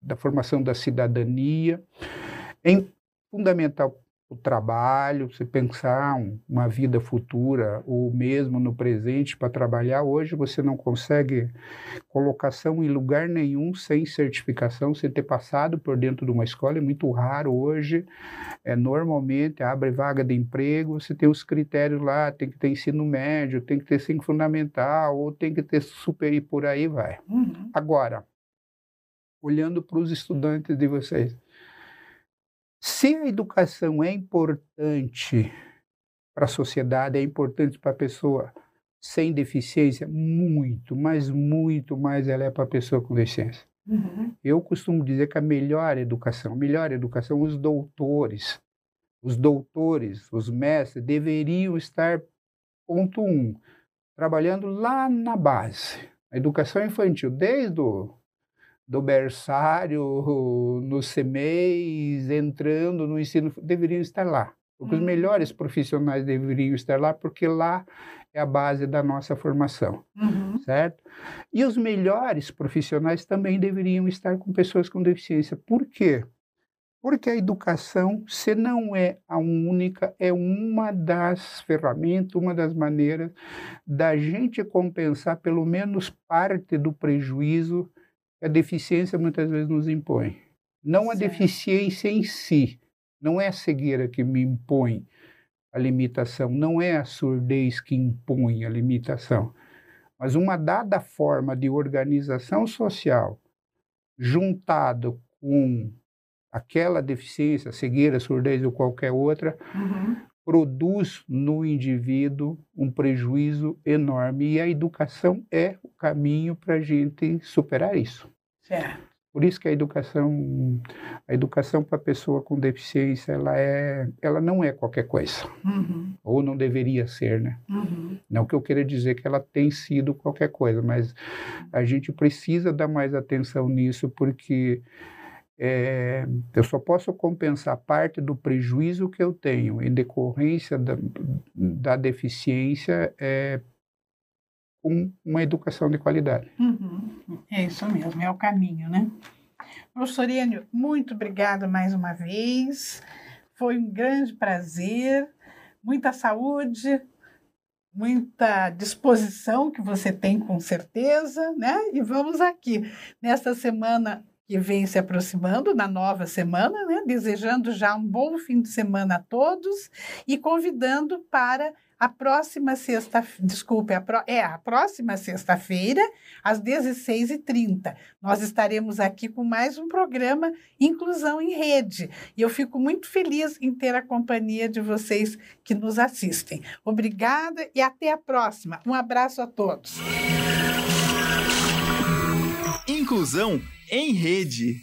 da formação da cidadania. É fundamental o trabalho, você pensar uma vida futura ou mesmo no presente para trabalhar. Hoje você não consegue colocação em lugar nenhum sem certificação, sem ter passado por dentro de uma escola. É muito raro hoje. É, normalmente abre vaga de emprego, você tem os critérios lá, tem que ter ensino médio, tem que ter ensino fundamental, ou tem que ter super e por aí vai. Uhum. Agora, olhando para os estudantes de vocês, se a educação é importante para a sociedade, é importante para a pessoa sem deficiência, muito, mas muito mais ela é para a pessoa com deficiência. Uhum. Eu costumo dizer que a melhor educação, a melhor educação, os doutores, os doutores, os mestres deveriam estar, ponto um, trabalhando lá na base. A educação infantil, desde o do berçário, [LAUGHS] nos CMEs, entrando no ensino, deveriam estar lá. Porque os melhores uhum. profissionais deveriam estar lá, porque lá é a base da nossa formação, uhum. certo? E os melhores profissionais também deveriam estar com pessoas com deficiência. Por quê? Porque a educação, se não é a única, é uma das ferramentas, uma das maneiras da gente compensar pelo menos parte do prejuízo a deficiência muitas vezes nos impõe. Não a deficiência em si, não é a cegueira que me impõe a limitação, não é a surdez que impõe a limitação, mas uma dada forma de organização social juntado com aquela deficiência, cegueira, surdez ou qualquer outra, uhum. Produz no indivíduo um prejuízo enorme. E a educação é o caminho para a gente superar isso. Certo. Por isso que a educação, a educação para a pessoa com deficiência, ela é, ela não é qualquer coisa, uhum. ou não deveria ser, né? Uhum. Não que eu queira dizer que ela tem sido qualquer coisa, mas a gente precisa dar mais atenção nisso porque é, eu só posso compensar parte do prejuízo que eu tenho em decorrência da, da deficiência é, com uma educação de qualidade. Uhum. É isso mesmo, é o caminho, né? Professor Enio, muito obrigada mais uma vez. Foi um grande prazer, muita saúde, muita disposição que você tem com certeza, né? E vamos aqui nesta semana que vem se aproximando na nova semana, né? desejando já um bom fim de semana a todos e convidando para a próxima sexta, desculpe, a pro, é a próxima sexta-feira, às 16h30. Nós estaremos aqui com mais um programa Inclusão em Rede. E eu fico muito feliz em ter a companhia de vocês que nos assistem. Obrigada e até a próxima. Um abraço a todos. Inclusão em Rede.